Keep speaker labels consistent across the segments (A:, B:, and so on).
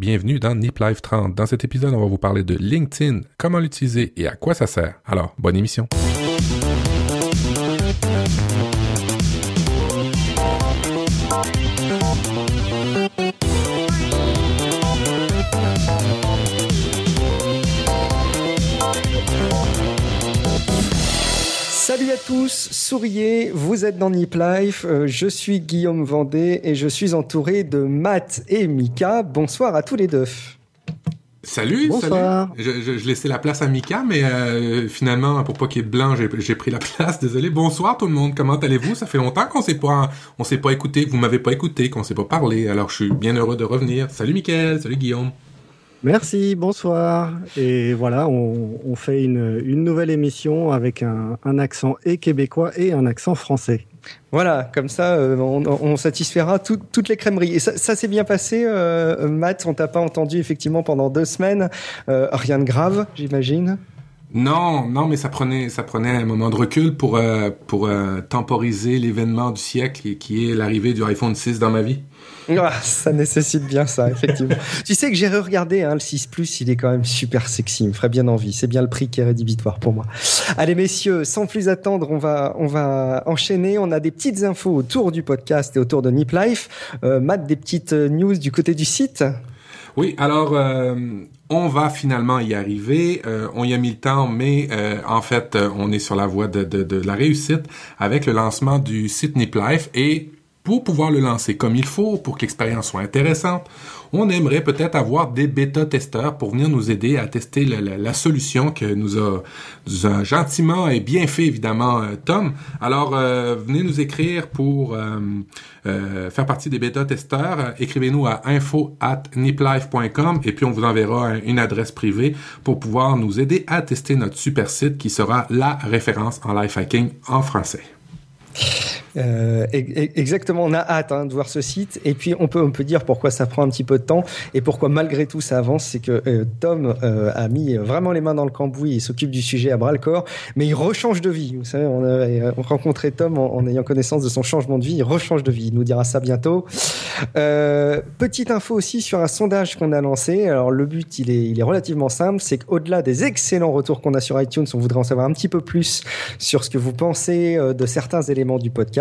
A: bienvenue dans Nip Life 30. Dans cet épisode, on va vous parler de LinkedIn, comment l'utiliser et à quoi ça sert. Alors, bonne émission.
B: Tous, souriez, vous êtes dans Nip Life, euh, je suis Guillaume Vendée et je suis entouré de Matt et Mika. Bonsoir à tous les deux.
A: Salut,
B: Bonsoir.
A: salut. Je, je, je, laissais la place à Mika, mais euh, finalement, pour pas qu'il y ait de blanc, j'ai pris la place. Désolé. Bonsoir tout le monde. Comment allez-vous? Ça fait longtemps qu'on s'est pas, on s'est pas écouté, vous m'avez pas écouté, qu'on s'est pas parlé. Alors, je suis bien heureux de revenir. Salut Mickaël, salut Guillaume.
C: Merci, bonsoir. Et voilà, on, on fait une, une, nouvelle émission avec un, un, accent et québécois et un accent français.
B: Voilà, comme ça, euh, on, on, satisfera tout, toutes les crèmeries. Et ça, ça s'est bien passé, euh, Matt. On t'a pas entendu effectivement pendant deux semaines. Euh, rien de grave, j'imagine.
A: Non, non, mais ça prenait, ça prenait un moment de recul pour euh, pour euh, temporiser l'événement du siècle qui est l'arrivée du iPhone 6 dans ma vie.
B: Ah, ça nécessite bien ça, effectivement. tu sais que j'ai re-regardé hein, le 6 Plus, il est quand même super sexy, il me ferait bien envie. C'est bien le prix qui est rédhibitoire pour moi. Allez messieurs, sans plus attendre, on va on va enchaîner. On a des petites infos autour du podcast et autour de Nip Life. Euh, Matt, des petites news du côté du site?
A: Oui, alors euh, on va finalement y arriver. Euh, on y a mis le temps, mais euh, en fait, on est sur la voie de, de, de, la réussite avec le lancement du site Nip Life et pour pouvoir le lancer comme il faut, pour que l'expérience soit intéressante, on aimerait peut-être avoir des bêta-testeurs pour venir nous aider à tester la, solution que nous a, nous a, gentiment et bien fait évidemment euh, Tom. Alors euh, venez nous écrire pour euh, faire partie des bêta-testeurs. Écrivez-nous à info at niplife.com et puis on vous enverra une adresse privée pour pouvoir nous aider à tester notre super site qui sera la référence en life hacking en français.
B: Euh, exactement, on a hâte hein, de voir ce site. Et puis on peut on peut dire pourquoi ça prend un petit peu de temps et pourquoi malgré tout ça avance, c'est que euh, Tom euh, a mis vraiment les mains dans le cambouis et s'occupe du sujet à bras le corps, mais il rechange de vie. Vous savez, on a on rencontré Tom en, ayant connaissance de son changement de vie, il rechange de vie. Il nous dira ça bientôt. Petite info aussi sur un sondage qu'on a lancé. Alors le but, il est il est relativement simple, c'est qu'au-delà des excellents retours qu'on a sur iTunes, on voudrait en savoir un petit peu plus sur ce que vous pensez de certains éléments du podcast.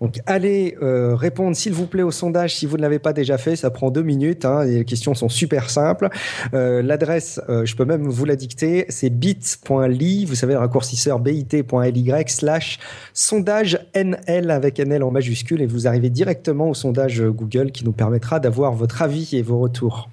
B: Donc allez euh, répondre s'il vous plaît au sondage si vous ne l'avez pas déjà fait, ça prend deux minutes. Hein, les questions sont super simples. Euh, L'adresse, euh, je peux même vous la dicter, c'est bit.ly, vous savez le raccourcisseur bit.ly slash sondage NL avec NL en majuscule et vous arrivez directement au sondage Google qui nous permettra d'avoir votre avis et vos retours.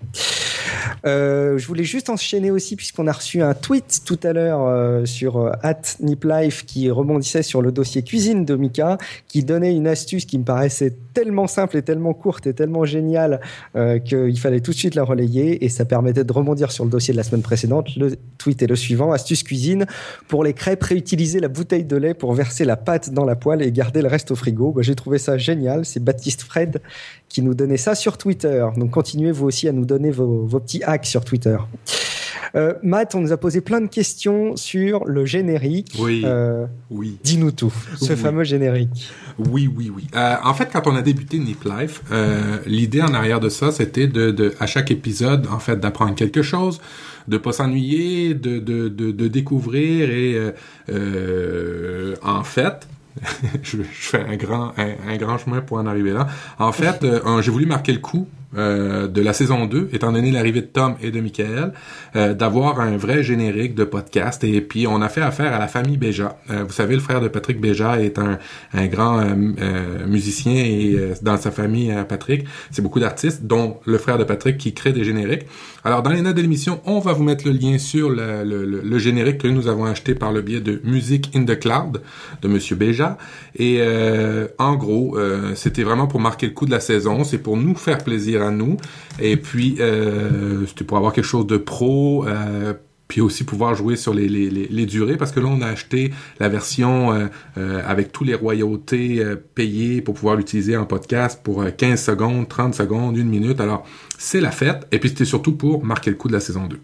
B: Je voulais juste enchaîner aussi puisqu'on a reçu un tweet tout à l'heure sur euh, @niplife qui rebondissait sur le dossier cuisine de Mika, qui donnait une astuce qui me paraissait tellement simple et tellement courte et tellement géniale euh, qu'il fallait tout de suite la relayer et ça permettait de rebondir sur le dossier de la semaine précédente. Le tweet est le suivant astuce cuisine pour les crêpes réutiliser la bouteille de lait pour verser la pâte dans la poêle et garder le reste au frigo. Bah, J'ai trouvé ça génial. C'est Baptiste Fred qui nous donnait ça sur Twitter. Donc continuez vous aussi à nous donner vos, vos petits hacks sur Twitter. Euh, Matt, on nous a posé plein de questions sur le générique.
A: Oui.
B: Euh,
A: oui.
B: Dis-nous tout. Ce
A: Oui.
B: fameux générique.
A: Oui, oui, oui. Euh, en fait, quand on a débuté Nip Life, euh, l'idée en arrière de ça, c'était de, de, à chaque épisode, en fait, d'apprendre quelque chose, de pas s'ennuyer, de, de, de, de, découvrir et, euh, euh, en fait, je, je, fais un grand, un, un, grand chemin pour en arriver là. En fait, euh, j'ai voulu marquer le coup euh, de la saison 2, étant donné l'arrivée de Tom et de Michael, euh, d'avoir un vrai générique de podcast. Et puis, on a fait affaire à la famille Béja. Euh, vous savez, le frère de Patrick Béja est un, grand musicien et dans sa famille, Patrick, c'est beaucoup d'artistes, dont le frère de Patrick qui crée des génériques. Alors, dans les notes de l'émission, on va vous mettre le lien sur le, générique que nous avons acheté par le biais de Music in the Cloud de Monsieur Béja. Et en gros, c'était vraiment pour marquer le coup de la saison. C'est pour nous faire plaisir nous. Et puis, euh, c'était pour avoir quelque chose de pro. Euh, puis aussi pouvoir jouer sur les, durées, parce que là, on a acheté la version euh, euh, avec tous les royautés euh, payées pour pouvoir l'utiliser en podcast pour 15 secondes, 30 secondes, une minute. Alors, c'est la fête. Et puis, c'était surtout pour marquer le coup de la saison 2.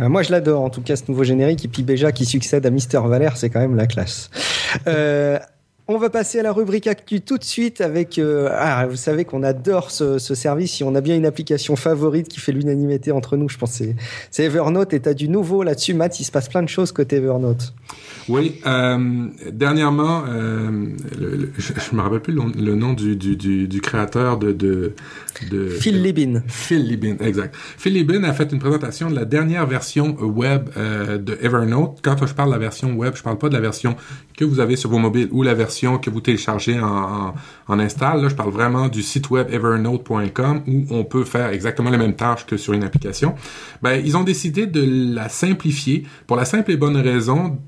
B: Euh, moi, je l'adore, en tout cas, ce nouveau générique. Et puis, Béja qui succède à Mister Valère, c'est quand même la classe. On va passer à la rubrique Actu tout de suite avec. Euh, ah, vous savez qu'on adore ce, ce, service. Si on a bien une application favorite qui fait l'unanimité entre nous, je pense c'est c'est Evernote. Et t'as du nouveau là-dessus, Matt. Il se passe plein de choses côté Evernote.
A: Oui. Euh, dernièrement, euh, je, me rappelle plus le, nom du, du, du, du, créateur de, de, de
B: Phil Libin.
A: Phil Libin, exact. Phil Libin a fait une présentation de la dernière version web de Evernote. Quand je parle de la version web, je parle pas de la version que vous avez sur vos mobiles ou la version que vous téléchargez en, en, install. Là, je parle vraiment du site web evernote.com où on peut faire exactement les mêmes tâches que sur une application. Ben, ils ont décidé de la simplifier pour la simple et bonne raison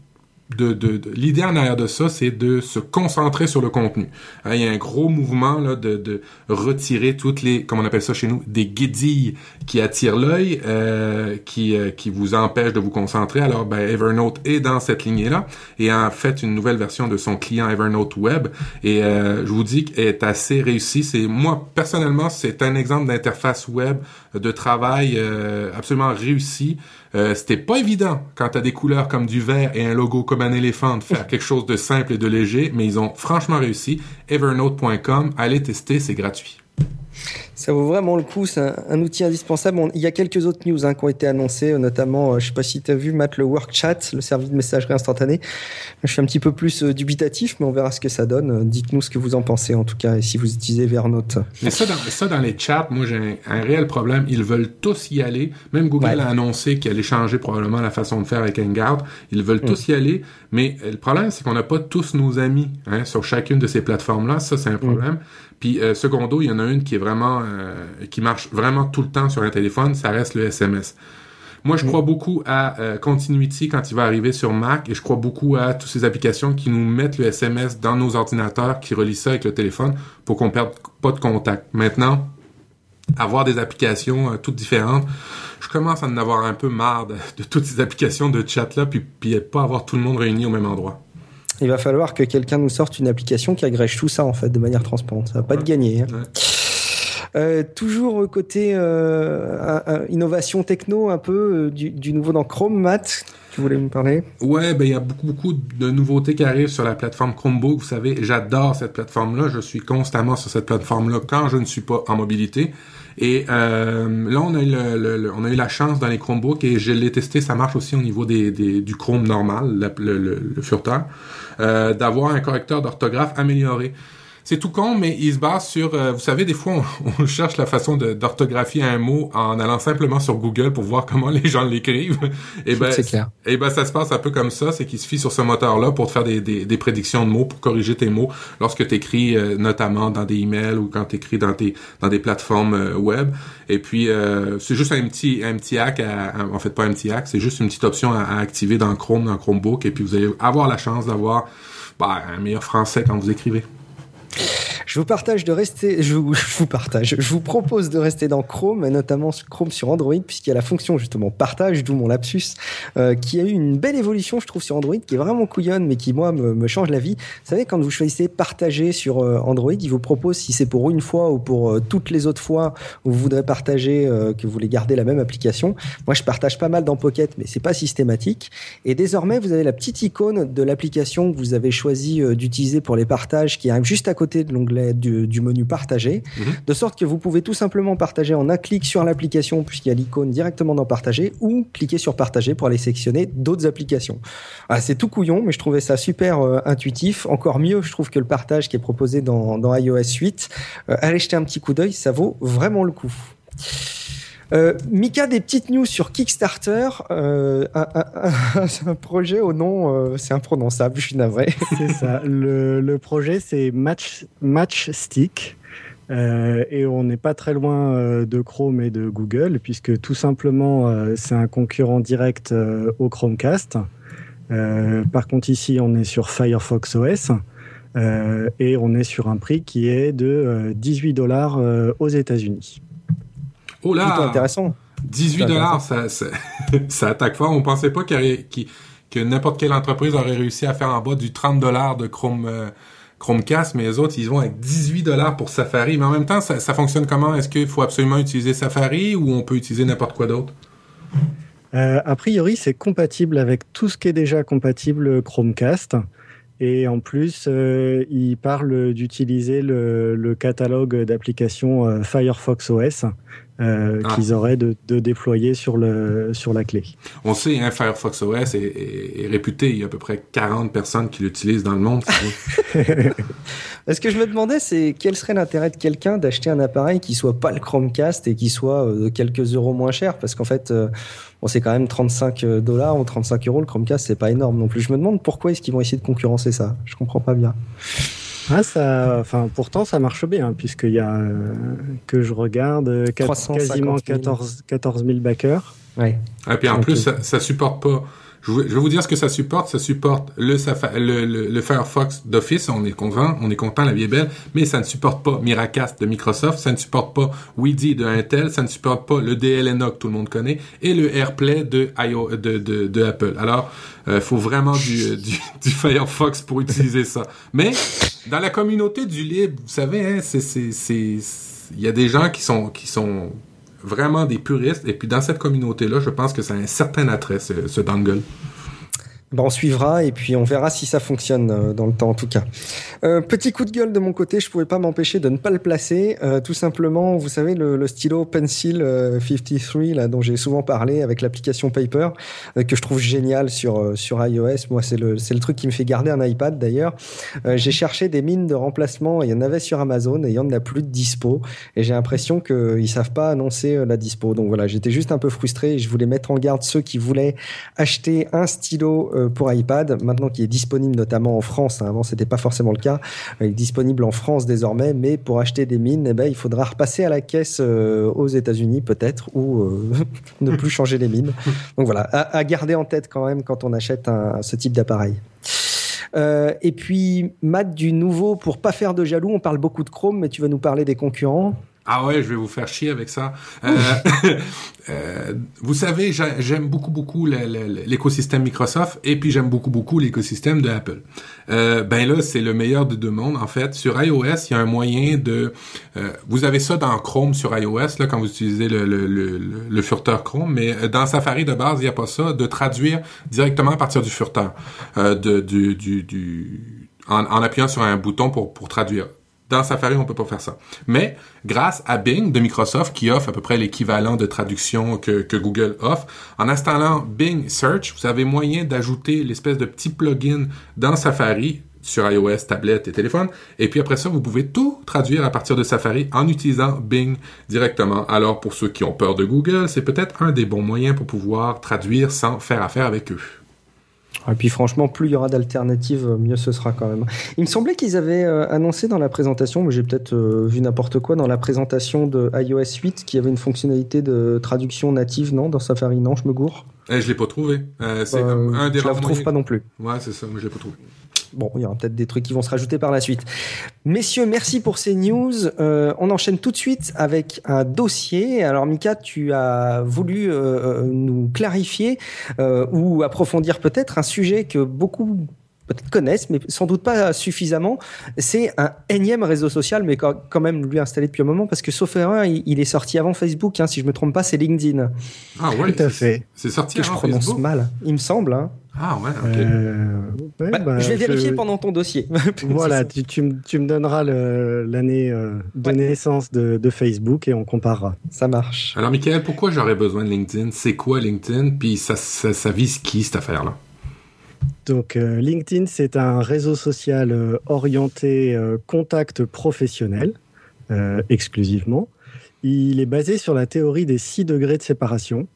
A: de, l'idée en arrière de ça, c'est de se concentrer sur le contenu. Hein, il y a un gros mouvement là, de, retirer toutes les, comme on appelle ça chez nous, des guédilles qui attirent l'œil, euh, qui, euh, qui vous empêchent de vous concentrer. Alors, ben, Evernote est dans cette lignée-là et a fait une nouvelle version de son client Evernote Web. Et euh, je vous dis qu'elle est assez réussie. C'est moi personnellement, c'est un exemple d'interface web de travail euh, absolument réussi. Euh, c'était pas évident quand t'as des couleurs comme du vert et un logo comme un éléphant de faire quelque chose de simple et de léger, mais ils ont franchement réussi. Evernote.com, allez tester, c'est gratuit.
B: Ça vaut vraiment le coup, c'est un, outil indispensable. il y a quelques autres news hein, qui ont été annoncées, euh, notamment, euh, je sais pas si tu as vu, Matt, le WorkChat, le service de messagerie instantanée. Je suis un petit peu plus euh, dubitatif, mais on verra ce que ça donne. Dites-nous ce que vous en pensez, en tout cas, et si vous utilisez Evernote.
A: Mais ça, dans, ça, dans les chats, moi, j'ai un, réel problème. Ils veulent tous y aller. Même Google a annoncé qu'il allait changer probablement la façon de faire avec Hangout. Ils veulent tous y aller, mais le problème, c'est qu'on n'a pas tous nos amis hein, sur chacune de ces plateformes-là. Ça, c'est un mm. problème. Puis euh, secondo, il y en a une qui est vraiment euh, qui marche vraiment tout le temps sur un téléphone, ça reste le SMS. Moi, je crois beaucoup à euh, Continuity quand il va arriver sur Mac et je crois beaucoup à toutes ces applications qui nous mettent le SMS dans nos ordinateurs, qui relient ça avec le téléphone pour qu'on perde pas de contact. Maintenant, avoir des applications toutes différentes, je commence à en avoir un peu marre de, toutes ces applications de chat là, puis, puis pas avoir tout le monde réuni au même endroit
B: il va falloir que quelqu'un nous sorte une application qui agrège tout ça en fait de manière transparente. Ça va pas être gagné. Hein. Euh, toujours côté euh, innovation techno, un peu euh, du, nouveau dans Chrome, Matt. Tu voulais me parler?
A: Ouais, ben il y a beaucoup beaucoup de nouveautés qui arrivent sur la plateforme Chromebook. Vous savez, j'adore cette plateforme-là. Je suis constamment sur cette plateforme-là quand je ne suis pas en mobilité. Et euh, là, on a, eu la chance dans les Chromebooks et je l'ai testé. Ça marche aussi au niveau du Chrome normal, le, le, euh, d'avoir un correcteur d'orthographe amélioré c'est tout con, mais il se base sur, euh, vous savez, des fois, on, cherche la façon d'orthographier un mot en allant simplement sur Google pour voir comment les gens l'écrivent. et ben,
B: clair.
A: Et ben, ça se passe un peu comme ça, c'est qu'il se fie sur ce moteur-là pour te faire des, des, des, prédictions de mots, pour corriger tes mots lorsque tu écris, euh, notamment dans des emails ou quand tu écris dans tes dans des plateformes euh, web. Et puis, c'est juste un petit un petit hack, en fait pas un petit hack, c'est juste une petite option à, à, activer dans Chrome, dans Chromebook, et puis vous allez avoir la chance d'avoir bah, un meilleur français quand vous écrivez. Thank you.
B: Je vous partage de rester, je vous, partage, je vous propose de rester dans Chrome, notamment Chrome sur Android, puisqu'il y a la fonction justement partage, d'où mon lapsus, euh, qui a eu une belle évolution, je trouve, sur Android, qui est vraiment couillonne, mais qui moi me, change la vie. Vous savez, quand vous choisissez partager sur euh, Android, il vous propose si c'est pour une fois ou pour euh, toutes les autres fois où vous voudrez partager, que vous voulez garder la même application. Moi, je partage pas mal dans Pocket, mais c'est pas systématique. Et désormais, vous avez la petite icône de l'application que vous avez choisi d'utiliser pour les partages, qui arrive juste à côté de l'onglet du, menu partager, mhm. de sorte que vous pouvez tout simplement partager en un clic sur l'application puisqu'il y a l'icône directement dans partager ou cliquer sur partager pour aller sélectionner d'autres applications. Ah, c'est tout couillon, mais je trouvais ça super euh, intuitif. Encore mieux, je trouve que le partage qui est proposé dans, iOS 8. Euh, allez jeter un petit coup d'œil, ça vaut vraiment le coup. Euh, Mika, des petites news sur Kickstarter. Euh, un, projet au nom, euh, c'est imprononçable, je suis navré.
C: C'est ça. Le, projet, c'est Match, Matchstick. et on n'est pas très loin de Chrome et de Google, puisque tout simplement, c'est un concurrent direct au Chromecast. par contre, ici, on est sur Firefox OS. et on est sur un prix qui est de 18 dollars aux États-Unis.
A: Oh là
B: intéressant.
A: 18 dollars, ça, ça, attaque fort. On pensait pas que n'importe quelle entreprise aurait réussi à faire en bas du 30 dollars de Chrome euh, Chromecast, mais les autres, ils vont avec 18 dollars pour Safari. Mais en même temps, ça, fonctionne comment? Est-ce qu'il faut absolument utiliser Safari ou on peut utiliser n'importe quoi d'autre?
C: Euh, A priori, c'est compatible avec tout ce qui est déjà compatible Chromecast. Et en plus, euh, ils parlent d'utiliser le, le, catalogue d'applications euh, Firefox OS euh, ah. qu'ils auraient de, de, déployer sur, le, sur la clé.
A: On sait, hein, Firefox OS est, est, est, réputé. Il y a à peu près 40 personnes qui l'utilisent dans le monde.
B: Ce que je me demandais, c'est quel serait l'intérêt de quelqu'un d'acheter un appareil qui soit pas le Chromecast et qui soit euh, quelques euros moins cher? Parce qu'en fait, euh, bon, c'est quand même 35 dollars ou 35 euros. Le Chromecast, c'est pas énorme non plus. Je me demande pourquoi est-ce qu'ils vont essayer de concurrencer ça. Je comprends pas bien.
C: Ah, ça, enfin, pourtant, ça marche bien, puisqu'il y a, euh, que je regarde, 4, quasiment 14, 14 000 backers.
A: Ouais. Et ah, puis en plus, ça, ça supporte pas je vais, vous dire ce que ça supporte. Ça supporte le, Firefox d'Office, on est content, on est content, la vie est belle, mais ça ne supporte pas Miracast de Microsoft, ça ne supporte pas Weedy de Intel, ça ne supporte pas le DLNA que tout le monde connaît, et le AirPlay de, Apple. Alors, il euh, faut vraiment du, du, Firefox pour utiliser ça. Mais, dans la communauté du libre, vous savez, hein, il y a des gens qui sont, qui sont vraiment des puristes. Et puis dans cette communauté-là, je pense que ça a un certain attrait, ce, ce dongle.
B: Ben, on suivra et puis on verra si ça fonctionne euh, dans le temps en tout cas. Euh, petit coup de gueule de mon côté, je pouvais pas m'empêcher de ne pas le placer. Euh, tout simplement, vous savez le, le stylo Pencil 53 là dont j'ai souvent parlé avec l'application Paper que je trouve génial sur sur iOS. Moi, c'est le c'est le truc qui me fait garder un iPad d'ailleurs. j'ai cherché des mines de remplacement, il y en avait sur Amazon et il y en a plus de dispo et j'ai l'impression que ils savent pas annoncer la dispo. Donc voilà, j'étais juste un peu frustré et je voulais mettre en garde ceux qui voulaient acheter un stylo euh, pour iPad, maintenant qui est disponible notamment en France. Hein, avant, c'était pas forcément le cas. Il est disponible en France désormais, mais pour acheter des mines, eh ben, il faudra repasser à la caisse euh, aux États-Unis peut-être ou euh, ne plus changer les mines. Donc voilà, à, garder en tête quand même quand on achète ce type d'appareil. Euh, et puis, Matt, du nouveau, pour pas faire de jaloux, on parle beaucoup de Chrome, mais tu vas nous parler des concurrents.
A: Ah ouais, je vais vous faire chier avec ça. Euh, euh, vous savez, j'aime beaucoup beaucoup l'écosystème Microsoft et puis j'aime beaucoup beaucoup l'écosystème de Apple. Euh, ben là, c'est le meilleur de deux mondes en fait. Sur iOS, il y a un moyen de. Euh, vous avez ça dans Chrome sur iOS là quand vous utilisez le, le, le, furteur Chrome, mais dans Safari de base, il n'y a pas ça de traduire directement à partir du furteur, de, du, du, du en, en, appuyant sur un bouton pour, pour traduire. Dans Safari, on peut pas faire ça. Mais grâce à Bing de Microsoft, qui offre à peu près l'équivalent de traduction que, Google offre, en installant Bing Search, vous avez moyen d'ajouter l'espèce de petit plugin dans Safari sur iOS, tablette et téléphone. Et puis après ça, vous pouvez tout traduire à partir de Safari en utilisant Bing directement. Alors pour ceux qui ont peur de Google, c'est peut-être un des bons moyens pour pouvoir traduire sans faire affaire avec eux.
B: Et puis franchement, plus il y aura d'alternatives, mieux ce sera quand même. Il me semblait qu'ils avaient euh, annoncé dans la présentation, mais j'ai peut-être euh, vu n'importe quoi, dans la présentation de iOS 8, qu'il y avait une fonctionnalité de traduction native, non Dans Safari, non Je me gourre?
A: Eh, Je l'ai pas trouvé. Euh, c'est un des
B: Je la retrouve pas non plus.
A: Ouais, c'est ça, moi je l'ai pas trouvé.
B: Bon, il y aura peut-être des trucs qui vont se rajouter par la suite. Messieurs, merci pour ces news. Euh, on enchaîne tout de suite avec un dossier. Alors, Mika, tu as voulu euh, nous clarifier euh, ou approfondir peut-être un sujet que beaucoup peut-être connaissent, mais sans doute pas suffisamment. C'est un énième réseau social, mais quand même lui installé depuis un moment, parce que sauf erreur, il est sorti avant Facebook. Hein, si je me trompe pas, c'est LinkedIn.
A: Ah ouais,
C: tout à fait.
A: C'est sorti
B: que je prononce mal, il me semble. Hein.
A: Ah ouais, ok. Euh,
B: bah, bah, je vais vérifier pendant ton dossier.
C: voilà, tu, tu, me donneras l'année euh, de naissance de, de, Facebook et on comparera.
B: Ça marche.
A: Alors, Michael, pourquoi j'aurais besoin de LinkedIn? C'est quoi LinkedIn? Puis ça, ça, ça, vise qui cette affaire-là?
C: Donc euh, LinkedIn, c'est un réseau social euh, orienté euh, contact professionnel exclusivement. Il est basé sur la théorie des six degrés de séparation.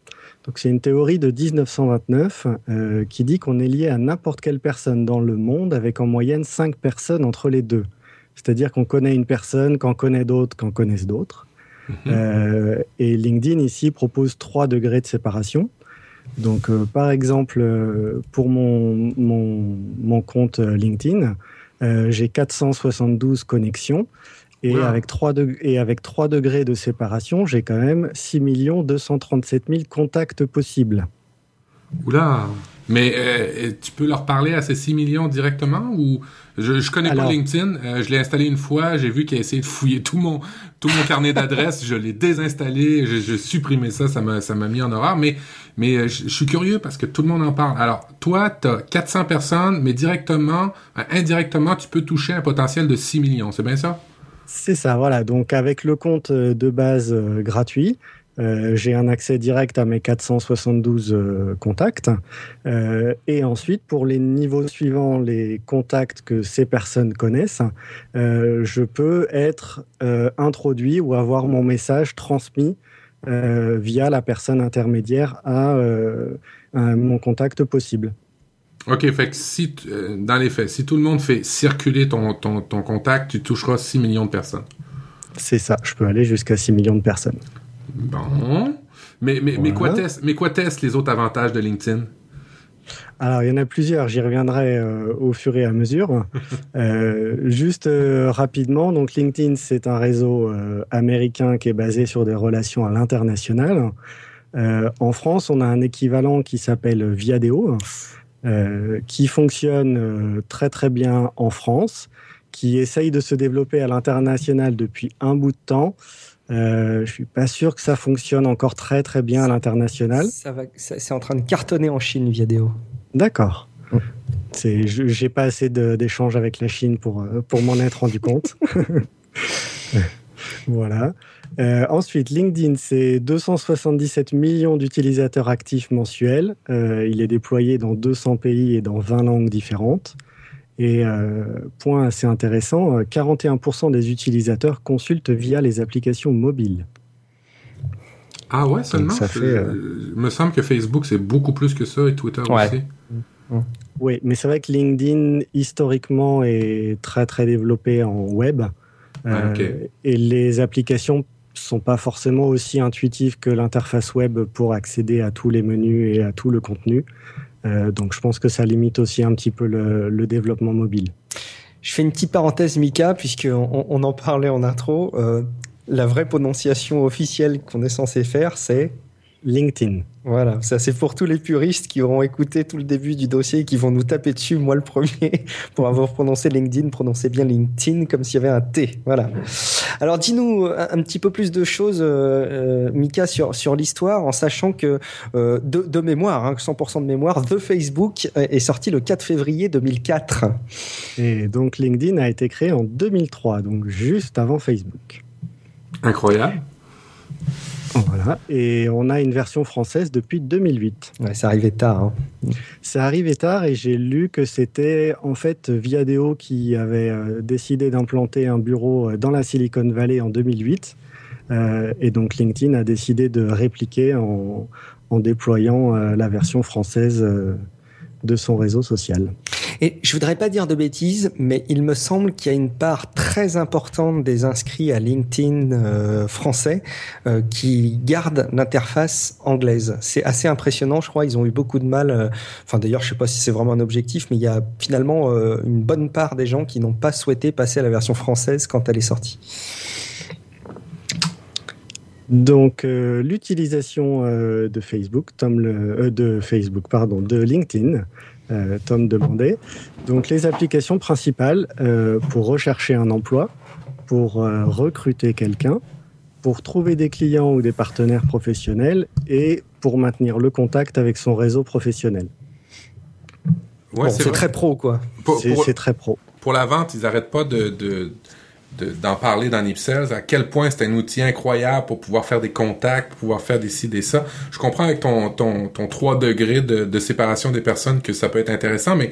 C: Donc c'est une théorie de 1929 euh, qui dit qu'on est lié à n'importe quelle personne dans le monde avec en moyenne cinq personnes entre les deux. C'est-à-dire qu'on connaît une personne, qu'on connaît d'autres, qu'on connaisse d'autres. Mhm. Euh, et LinkedIn ici propose trois degrés de séparation. Donc euh, par exemple, pour mon, mon, mon compte LinkedIn, j'ai 472 connexions. Et, avec 3 et avec 3 degrés de séparation, j'ai quand même 6 237 000 contacts possibles.
A: Oula Mais euh, tu peux leur parler à ces 6 millions directement ou Je, je connais pas LinkedIn. Euh, je l'ai installé une fois. J'ai vu qu'il a essayé de fouiller tout mon tout mon carnet d'adresses. je l'ai désinstallé. J'ai supprimé ça. Ça m'a ça m'a mis en horreur. Mais mais euh, je, suis curieux parce que tout le monde en parle. Alors toi, t'as 400 personnes, mais directement, indirectement, tu peux toucher un potentiel de 6 millions. C'est bien ça?
C: C'est ça. Voilà. Donc avec le compte de base gratuit. Euh, j'ai un accès direct à mes 472 euh, contacts. Euh, et ensuite, pour les niveaux suivants, les contacts que ces personnes connaissent, je peux être introduit ou avoir mon message transmis via la personne intermédiaire à, mon contact possible.
A: OK, fait que si, dans les faits, si tout le monde fait circuler ton, ton, ton contact, tu toucheras 6 millions de personnes.
C: C'est ça, je peux aller jusqu'à 6 millions de personnes.
A: Bon. Mais, mais, mais quoi testent les autres avantages de LinkedIn?
C: Alors, il y en a plusieurs, j'y reviendrai euh, au fur et à mesure. euh, juste euh, rapidement, donc LinkedIn, c'est un réseau euh, américain qui est basé sur des relations à l'international. en France, on a un équivalent qui s'appelle Viadeo, qui fonctionne très très bien en France, qui essaye de se développer à l'international depuis un bout de temps. Euh, je suis pas sûr que ça fonctionne encore très très bien à l'international.
B: Ça va, c'est en train de cartonner en Chine Viadeo.
C: D'accord. C'est, j'ai pas assez d'échanges avec la Chine pour euh, pour m'en être rendu compte. voilà. Euh, ensuite, LinkedIn, c'est 277 millions d'utilisateurs actifs mensuels. Euh, il est déployé dans 200 pays et dans 20 langues différentes. Et euh, point assez intéressant, 41% euh, des utilisateurs consultent via les applications mobiles.
A: Ah ouais, seulement ça fait, euh, Il me semble que Facebook, c'est beaucoup plus que ça et Twitter aussi.
C: Oui, mais c'est vrai que LinkedIn, historiquement, est très très développé en web. Ah, et les applications sont pas forcément aussi intuitives que l'interface web pour accéder à tous les menus et à tout le contenu. Euh, donc je pense que ça limite aussi un petit peu le, développement mobile.
B: Je fais une petite parenthèse, Mika, puisqu'on on en parlait en intro. Euh, la vraie prononciation officielle qu'on est censé faire, c'est
C: LinkedIn.
B: Voilà, ça c'est pour tous les puristes qui auront écouté tout le début du dossier et qui vont nous taper dessus, moi le premier, pour avoir prononcé LinkedIn, prononcer bien LinkedIn comme s'il y avait un T. Voilà. Alors dis-nous un, petit peu plus de choses, euh, euh, Mika, sur, sur l'histoire, en sachant que euh, de, mémoire, hein, 100% de mémoire, The Facebook est sorti le 4 février 2004.
C: Et donc LinkedIn a été créé en 2003, donc juste avant Facebook.
A: Incroyable.
C: Voilà, et on a une version française depuis 2008.
B: Ouais, ça arrivait tard. Hein.
C: Ça arrivait tard et j'ai lu que c'était en fait Viadeo qui avait euh, décidé d'implanter un bureau euh, dans la Silicon Valley en 2008. Euh, et donc LinkedIn a décidé de répliquer en, en déployant la version française de son réseau social.
B: Et je voudrais pas dire de bêtises, mais il me semble qu'il y a une part très importante des inscrits à LinkedIn euh, français euh, qui gardent l'interface anglaise. C'est assez impressionnant, je crois. Ils ont eu beaucoup de mal. Euh, d'ailleurs, je sais pas si c'est vraiment un objectif, mais il y a finalement une bonne part des gens qui n'ont pas souhaité passer à la version française quand elle est sortie.
C: Donc l'utilisation de Facebook, Tom de Facebook, pardon, de LinkedIn euh, Tom demandait. Donc les applications principales euh, pour rechercher un emploi, pour euh, recruter quelqu'un, pour trouver des clients ou des partenaires professionnels et pour maintenir le contact avec son réseau professionnel.
B: c'est très pro, quoi.
C: C'est très pro.
A: Pour la vente, ils n'arrêtent pas de d'en parler dans Nipsels, à quel point c'est un outil incroyable pour pouvoir faire des contacts, pouvoir faire des des ça. Je comprends avec ton, ton, ton 3 degrés de, de séparation des personnes que ça peut être intéressant, mais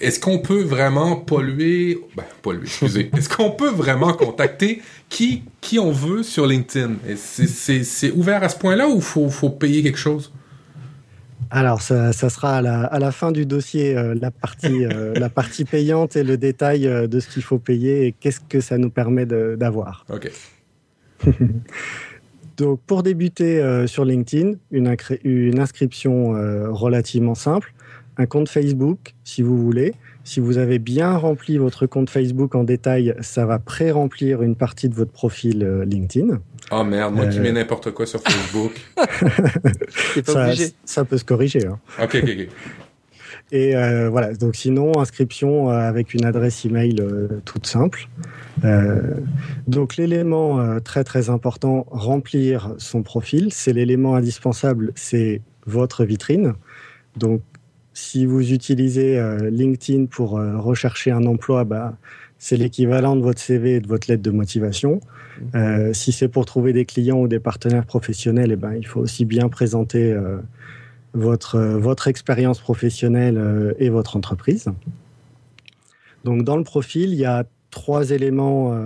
A: est-ce qu'on peut vraiment polluer, ben, polluer, excusez, est-ce qu'on peut vraiment contacter qui, qui on veut sur LinkedIn? C'est ouvert à ce point-là ou faut, faut payer quelque chose?
C: Alors, ça, sera à la, fin du dossier euh, la, partie, euh, la partie payante et le détail euh, de ce qu'il faut payer et qu'est-ce que ça nous permet d'avoir.
A: OK.
C: Donc, pour débuter sur LinkedIn, une, une inscription relativement simple, un compte Facebook, si vous voulez. Si vous avez bien rempli votre compte Facebook en détail, ça va pré-remplir une partie de votre profil LinkedIn.
A: Oh merde, moi qui mets euh. n'importe quoi sur Facebook.
C: ça, ça, peut se corriger. Hein.
A: Ok, ok, ok.
C: Et euh, voilà, donc sinon, inscription euh, avec une adresse email euh, toute simple. Euh, donc l'élément euh, très très important, remplir son profil, c'est l'élément indispensable, c'est votre vitrine. Donc si vous utilisez euh, LinkedIn pour euh, rechercher un emploi, bah, c'est l'équivalent de votre CV et de votre lettre de motivation. Euh, si c'est pour trouver des clients ou des partenaires professionnels, eh ben, il faut aussi bien présenter votre, votre expérience professionnelle et votre entreprise. Donc dans le profil, il y a trois éléments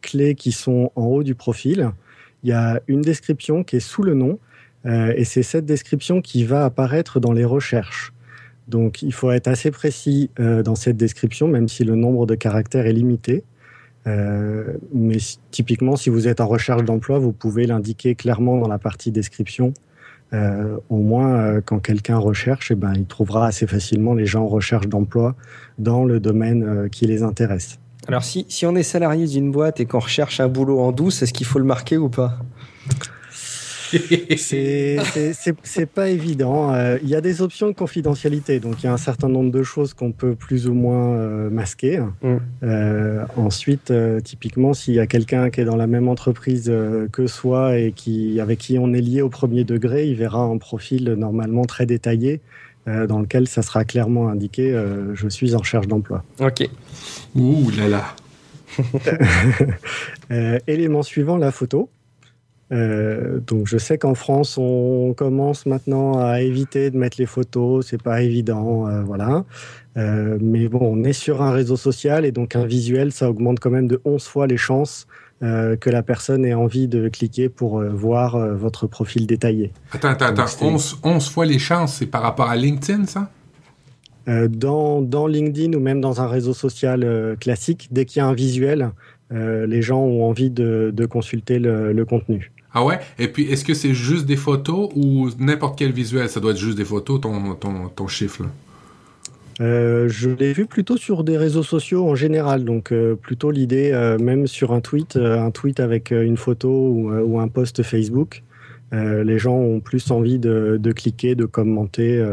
C: clés qui sont en haut du profil. Il y a une description qui est sous le nom, euh, et c'est cette description qui va apparaître dans les recherches. Donc il faut être assez précis euh, dans cette description, même si le nombre de caractères est limité. Euh, mais typiquement, si vous êtes en recherche d'emploi, vous pouvez l'indiquer clairement dans la partie description. Euh, au moins, quand quelqu'un recherche, eh ben, il trouvera assez facilement les gens en recherche d'emploi dans le domaine qui les intéresse.
B: Alors, si, si on est salarié d'une boîte et qu'on recherche un boulot en douce, est-ce qu'il faut le marquer ou pas?
C: C'est pas évident. Euh, Il y a des options de confidentialité, donc il y a un certain nombre de choses qu'on peut plus ou moins euh, masquer.
B: Mm.
C: Euh, ensuite, euh, typiquement, s'il y a quelqu'un qui est dans la même entreprise euh, que soi et qui, avec qui on est lié au premier degré, il verra un profil normalement très détaillé euh, dans lequel ça sera clairement indiqué euh, je suis en recherche d'emploi.
B: Ok.
A: Ouh là là.
C: Euh, élément suivant, la photo. Euh, donc je sais qu'en France on commence maintenant à éviter de mettre les photos, c'est pas évident, euh, voilà. Euh, mais bon, on est sur un réseau social et donc un visuel, ça augmente quand même de 11 fois les chances que la personne ait envie de cliquer pour voir votre profil détaillé.
A: Attends, attends, attends.
C: Donc, c'est-
A: 11, 11 fois les chances, c'est par rapport à LinkedIn, ça?
C: Dans, dans LinkedIn ou même dans un réseau social euh, classique, dès qu'il y a un visuel, euh, les gens ont envie de, de consulter le, le contenu.
A: Ah ouais? Et puis, est-ce que c'est juste des photos ou n'importe quel visuel? Ça doit être juste des photos, ton, ton, ton chiffre, là.
C: Euh, je l'ai vu plutôt sur des réseaux sociaux en général, donc euh, plutôt l'idée, euh, même sur un tweet, euh, un tweet avec une photo ou, ou un post Facebook, les gens ont plus envie de, de cliquer, de commenter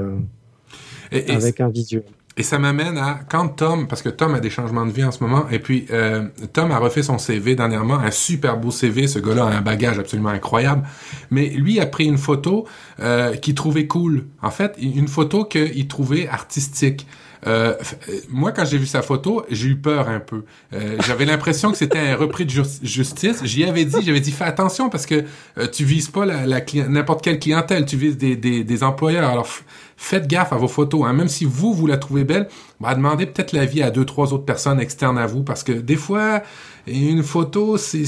A: Et, et-
C: avec un visuel.
A: Et ça m'amène à quand Tom, parce que Tom a des changements de vie en ce moment, et puis euh, Tom a refait son CV dernièrement, un super beau CV, ce gars-là a un bagage absolument incroyable, mais lui a pris une photo euh, qu'il trouvait cool. En fait, une photo qu'il trouvait artistique. Euh, euh, moi, quand j'ai vu sa photo, j'ai eu peur un peu. Euh, J'avais l'impression que c'était un repris de jus- justice. J'y avais dit, j'avais dit, fais attention parce que euh, tu vises pas la, la n'importe quelle clientèle, tu vises des, des, des employeurs. Alors, faites gaffe à vos photos. Hein. Même si vous, vous la trouvez belle, demandez peut-être l'avis à deux, trois autres personnes externes à vous parce que des fois, une photo, c'est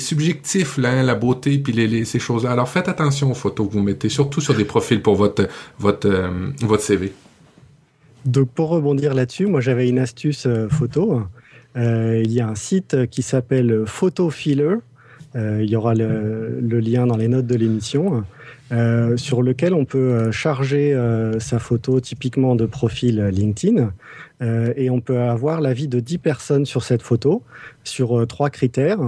A: subjectif, hein, la beauté puis les, les- ces choses-là. Alors, faites attention aux photos que vous mettez, surtout sur des profils pour votre, votre, euh, votre CV.
C: Donc pour rebondir là-dessus, moi j'avais une astuce euh, photo. Euh, il y a un site qui s'appelle Photo Filler. Euh, il y aura le, le lien dans les notes de l'émission, euh, sur lequel on peut euh, charger euh, sa photo typiquement de profil LinkedIn. Euh, et on peut avoir l'avis de 10 personnes sur cette photo, sur euh, trois critères.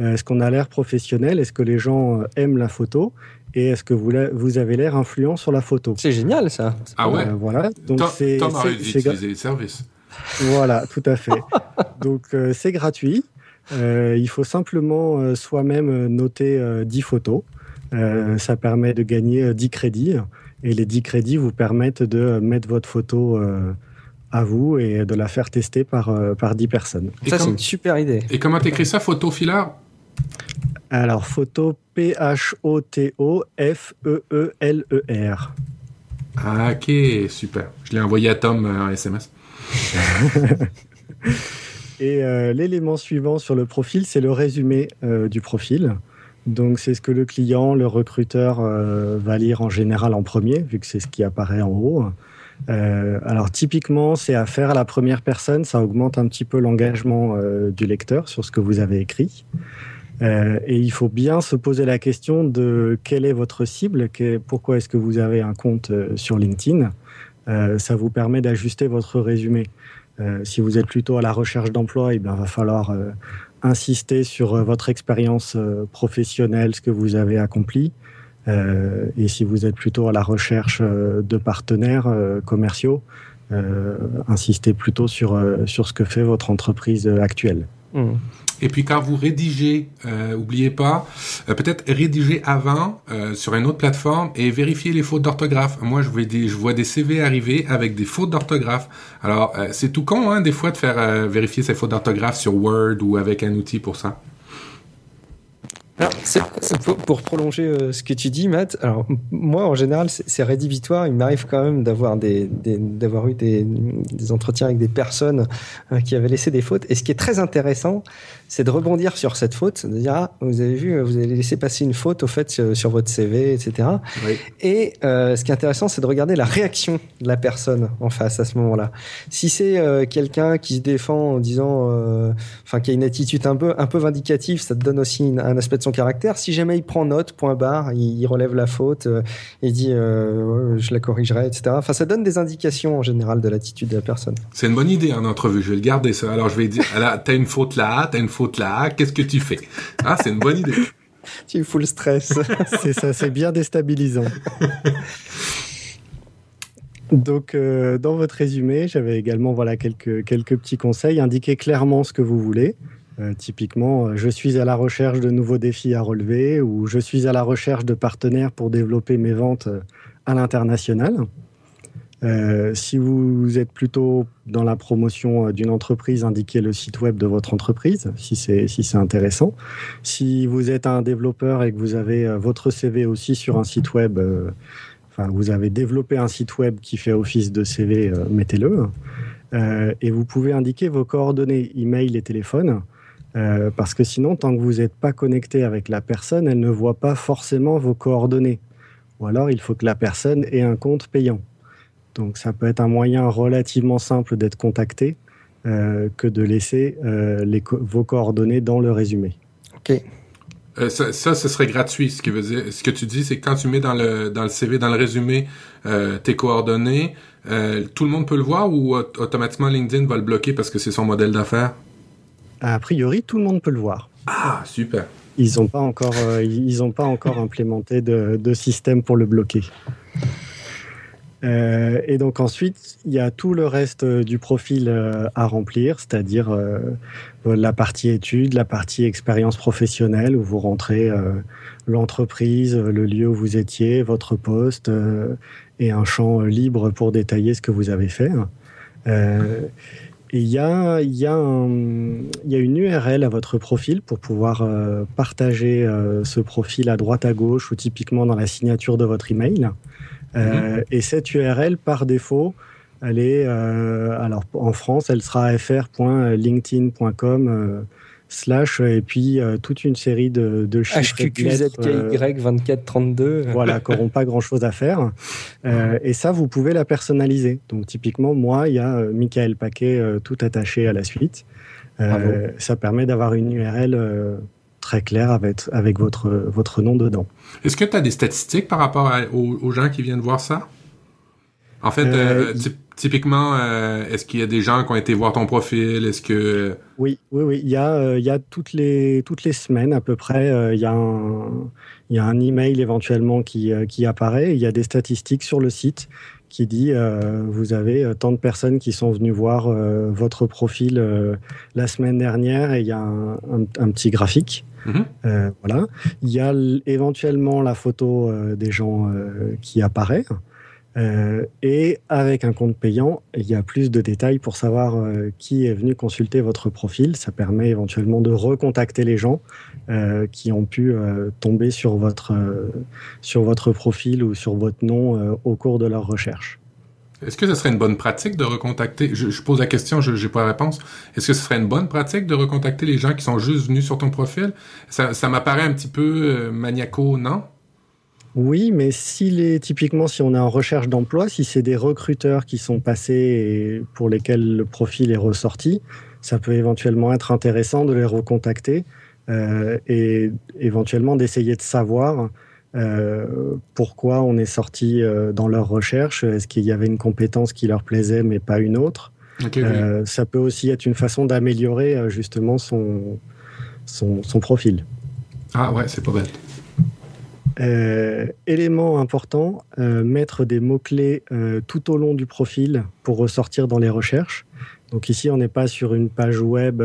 C: Euh, Est-ce qu'on a l'air professionnel? Est-ce que les gens euh, aiment la photo? Et est-ce que vous, la- vous avez l'air influent sur la photo?
B: C'est génial, ça.
A: Ah ouais?
C: Euh, Voilà. Donc c'est
A: Tom les services.
C: voilà, tout à fait. Donc euh, c'est gratuit. Euh, il faut simplement euh, soi-même euh, noter euh, 10 photos. Euh, ça permet de gagner euh, 10 crédits. Et les 10 crédits vous permettent de mettre votre photo euh, à vous et de la faire tester par, euh, par 10 personnes.
A: Et
B: Ça, c'est une super idée.
A: Et comment t'écris ça, photo filer?
C: Alors, photo P-H-O-T-O-F-E-E-L-E-R.
A: Ah, ok, super. Je l'ai envoyé à Tom euh, en SMS.
C: Et euh, l'élément suivant sur le profil, c'est le résumé euh, du profil. Donc c'est ce que le client, le recruteur euh, va lire en général en premier, vu que c'est ce qui apparaît en haut. Euh, alors typiquement, c'est à faire à la première personne, ça augmente un petit peu l'engagement euh, du lecteur sur ce que vous avez écrit. Euh, et il faut bien se poser la question de quelle est votre cible, que- pourquoi est-ce que vous avez un compte sur LinkedIn. Ça vous permet d'ajuster votre résumé. Euh, si vous êtes plutôt à la recherche d'emploi, il va falloir euh, insister sur euh, votre expérience professionnelle, ce que vous avez accompli. Et si vous êtes plutôt à la recherche de partenaires commerciaux, insister plutôt sur, sur ce que fait votre entreprise actuelle.
A: Mmh. Et puis quand vous rédigez, euh, oubliez pas, euh, peut-être rédiger avant euh, sur une autre plateforme et vérifier les fautes d'orthographe. Moi, je vois des, CV arriver avec des fautes d'orthographe. Alors, euh, c'est tout con, hein, des fois, de faire vérifier ces fautes d'orthographe sur Word ou avec un outil pour ça.
B: Alors, pour, prolonger ce que tu dis, Matt, alors moi en général c'est rédhibitoire. Il m'arrive quand même d'avoir eu des, entretiens avec des personnes qui avaient laissé des fautes. Et ce qui est très intéressant, c'est de rebondir sur cette faute, de dire ah vous avez vu, vous avez laissé passer une faute au fait sur, votre CV, etc. Oui. Et euh, ce qui est intéressant, c'est de regarder la réaction de la personne en face à ce moment-là. Si c'est euh, quelqu'un qui se défend en disant, enfin qui a une attitude un peu un peu vindicative, ça te donne aussi un aspect de son caractère. Si jamais il prend note, point barre, il, relève la faute, euh, il dit euh, je la corrigerai, etc. Enfin, ça donne des indications en général de l'attitude de la personne.
A: C'est une bonne idée en entrevue. Je vais le garder ça. Alors je vais dire, t'as une faute là, t'as une faute là. Qu'est-ce que tu fais Ah, c'est une bonne idée.
B: tu fous le stress.
C: c'est ça, c'est bien déstabilisant. Donc, euh, dans votre résumé, j'avais également voilà quelques quelques petits conseils. Indiquez clairement ce que vous voulez. Euh, typiquement, euh, je suis à la recherche de nouveaux défis à relever ou je suis à la recherche de partenaires pour développer mes ventes à l'international. Si vous êtes plutôt dans la promotion d'une entreprise, indiquez le site web de votre entreprise si c'est si intéressant. Si vous êtes un développeur et que vous avez votre CV aussi sur un site web, enfin vous avez développé un site web qui fait office de CV, mettez-le. et vous pouvez indiquer vos coordonnées email et téléphone euh, parce que sinon, tant que vous n'êtes pas connecté avec la personne, elle ne voit pas forcément vos coordonnées. Ou alors, il faut que la personne ait un compte payant. Donc, ça peut être un moyen relativement simple d'être contacté euh, que de laisser euh, les vos coordonnées dans le résumé.
B: OK.
A: ça, ça, ce serait gratuit. Ce, qui veut dire, ce que tu dis, c'est que quand tu mets dans le, dans le CV, dans le résumé, tes coordonnées, tout le monde peut le voir ou automatiquement LinkedIn va le bloquer parce que c'est son modèle d'affaires?
C: a priori, tout le monde peut le voir.
A: Ah, super.
C: Ils n'ont pas encore, euh, ils ont pas encore implémenté de, système pour le bloquer. Euh, et donc ensuite, il y a tout le reste euh, du profil à remplir, c'est-à-dire la partie études, la partie expérience professionnelle où vous rentrez l'entreprise, le lieu où vous étiez, votre poste et un champ libre pour détailler ce que vous avez fait. Il y a, une URL à votre profil pour pouvoir euh, partager euh, ce profil à droite à gauche ou typiquement dans la signature de votre email. Euh, mhm. Et cette URL, par défaut, elle est, alors en France, elle sera fr.linkedin.com slash et puis euh, toute une série de, de chiffres.
B: HQQZKY 2432.
C: Euh, voilà, qui n'auront pas grand chose à faire. Euh, et ça, vous pouvez la personnaliser. Donc typiquement, moi, il y a Michael Paquet tout attaché à la suite. ça permet d'avoir une URL très claire avec, avec votre, votre nom dedans.
A: Est-ce que tu as des statistiques par rapport aux, gens qui viennent voir ça? En fait, Typiquement, euh, est-ce qu'il y a des gens qui ont été voir ton profil? Est-ce que
C: oui, oui, oui. Il y a, euh, il y a toutes les toutes les semaines à peu près. Euh, il y a un il y a un email éventuellement qui qui apparaît. Il y a des statistiques sur le site qui dit vous avez tant de personnes qui sont venues voir votre profil la semaine dernière et il y a un, un, petit graphique. Mm-hmm. voilà. Il y a éventuellement la photo des gens qui apparaît. Euh, et avec un compte payant, il y a plus de détails pour savoir euh, qui est venu consulter votre profil. Ça permet éventuellement de recontacter les gens euh, qui ont pu tomber sur votre, sur votre profil ou sur votre nom au cours de leur recherche.
A: Est-ce que ce serait une bonne pratique de recontacter? Je, pose la question, je n'ai pas la réponse. Est-ce que ce serait une bonne pratique de recontacter les gens qui sont juste venus sur ton profil? Ça, ça m'apparaît un petit peu maniaco, non?
C: Oui, mais s'il est typiquement si on est en recherche d'emploi, si c'est des recruteurs qui sont passés et pour lesquels le profil est ressorti, ça peut éventuellement être intéressant de les recontacter euh, et éventuellement d'essayer de savoir euh, pourquoi on est sorti euh, dans leur recherche. Est-ce qu'il y avait une compétence qui leur plaisait mais pas une autre? Euh, Ça peut aussi être une façon d'améliorer euh, justement son, son, son profil.
A: Ah ouais, c'est pas bête.
C: Euh, élément important, euh, mettre des mots-clés euh, tout au long du profil pour ressortir dans les recherches. Donc ici, on n'est pas sur une page web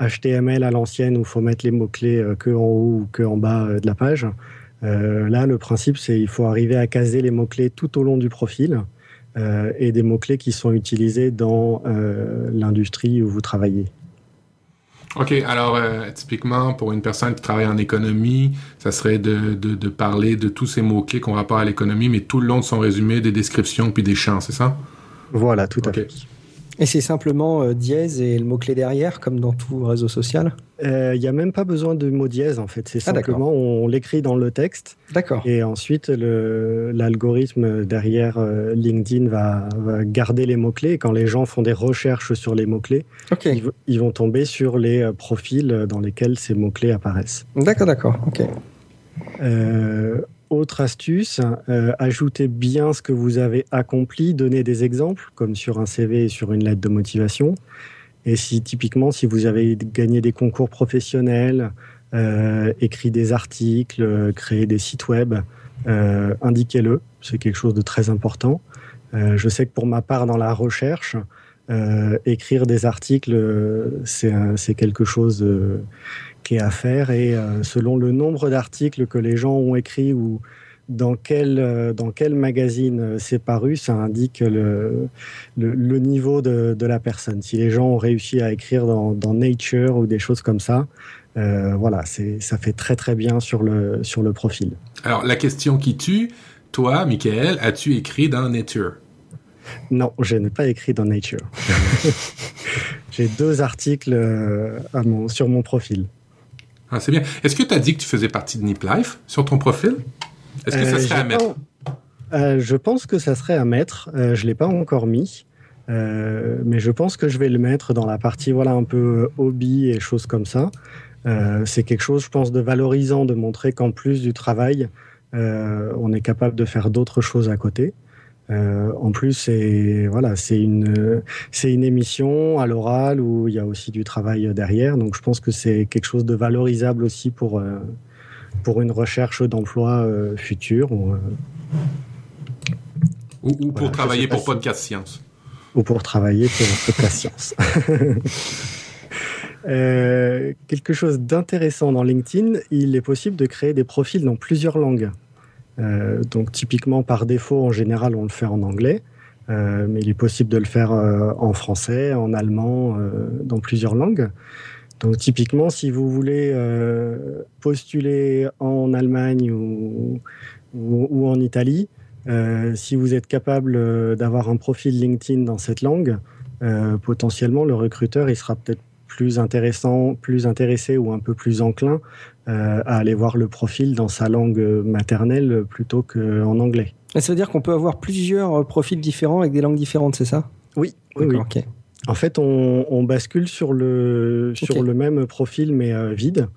C: HTML à l'ancienne où il faut mettre les mots-clés que en haut ou que en bas de la page. là, le principe, c'est il faut arriver à caser les mots-clés tout au long du profil et des mots-clés qui sont utilisés dans l'industrie où vous travaillez.
A: OK, alors euh, typiquement, pour une personne qui travaille en économie, ça serait de, de, de parler de tous ces mots-clés qu'on rapport à l'économie, mais tout le long de son résumé, des descriptions puis des champs, c'est ça?
C: Voilà, tout à fait.
B: Et c'est simplement euh, dièse et le mot-clé derrière, comme dans tout réseau social?
C: Il euh, n'y a même pas besoin de mot dièse, en fait. C'est ah, simplement, on, l'écrit dans le texte.
B: D'accord.
C: Et ensuite, l'algorithme derrière euh, LinkedIn va, garder les mots-clés. Quand les gens font des recherches sur les mots-clés, ils, vont tomber sur les profils dans lesquels ces mots-clés apparaissent.
B: D'accord, d'accord. OK.
C: Autre astuce, euh, ajoutez bien ce que vous avez accompli, donnez des exemples, comme sur un CV et sur une lettre de motivation. Et si typiquement, si vous avez gagné des concours professionnels, euh, écrit des articles, créé des sites web, euh, indiquez-le. C'est quelque chose de très important. je sais que pour ma part, dans la recherche, écrire des articles, c'est quelque chose à faire et euh, selon le nombre d'articles que les gens ont écrits ou dans quel, euh, dans quel magazine euh, c'est paru, ça indique le, le, niveau de, de, la personne. Si les gens ont réussi à écrire dans, dans Nature ou des choses comme ça, voilà, c'est, ça fait très très bien sur le, sur le profil.
A: Alors la question qui tue, toi, Michael, as-tu écrit dans Nature?
C: Non, je n'ai pas écrit dans Nature. J'ai deux articles à mon, sur mon profil.
A: Ah, c'est bien. Est-ce que tu as dit que tu faisais partie de Nip Life sur ton profil? Est-ce que ça euh, serait à mettre?
C: Euh, je pense que ça serait à mettre. Euh, je l'ai pas encore mis. mais je pense que je vais le mettre dans la partie voilà un peu hobby et choses comme ça. c'est quelque chose, je pense, de valorisant, de montrer qu'en plus du travail, on est capable de faire d'autres choses à côté. Euh, en plus, c'est voilà, c'est une c'est une émission à l'oral où il y a aussi du travail derrière. Donc, je pense que c'est quelque chose de valorisable aussi pour euh, pour une recherche d'emploi euh, future.
A: Ou, ou, pour travailler pour Podcast Science.
C: Ou pour travailler pour Podcast Science. quelque chose d'intéressant dans LinkedIn, il est possible de créer des profils dans plusieurs langues. Euh, donc typiquement par défaut, en général, on le fait en anglais, euh, mais il est possible de le faire euh, en français, en allemand, dans plusieurs langues. Donc typiquement, si vous voulez postuler en Allemagne ou, ou, en Italie, si vous êtes capable d'avoir un profil LinkedIn dans cette langue, potentiellement le recruteur il sera peut-être plus intéressant, plus intéressé ou un peu plus enclin euh, à aller voir le profil dans sa langue maternelle plutôt qu'en anglais.
B: Et ça veut dire qu'on peut avoir plusieurs euh, profils différents avec des langues différentes, c'est ça?
C: Oui. oui, En fait, on, bascule sur le, sur le même profil mais euh, vide.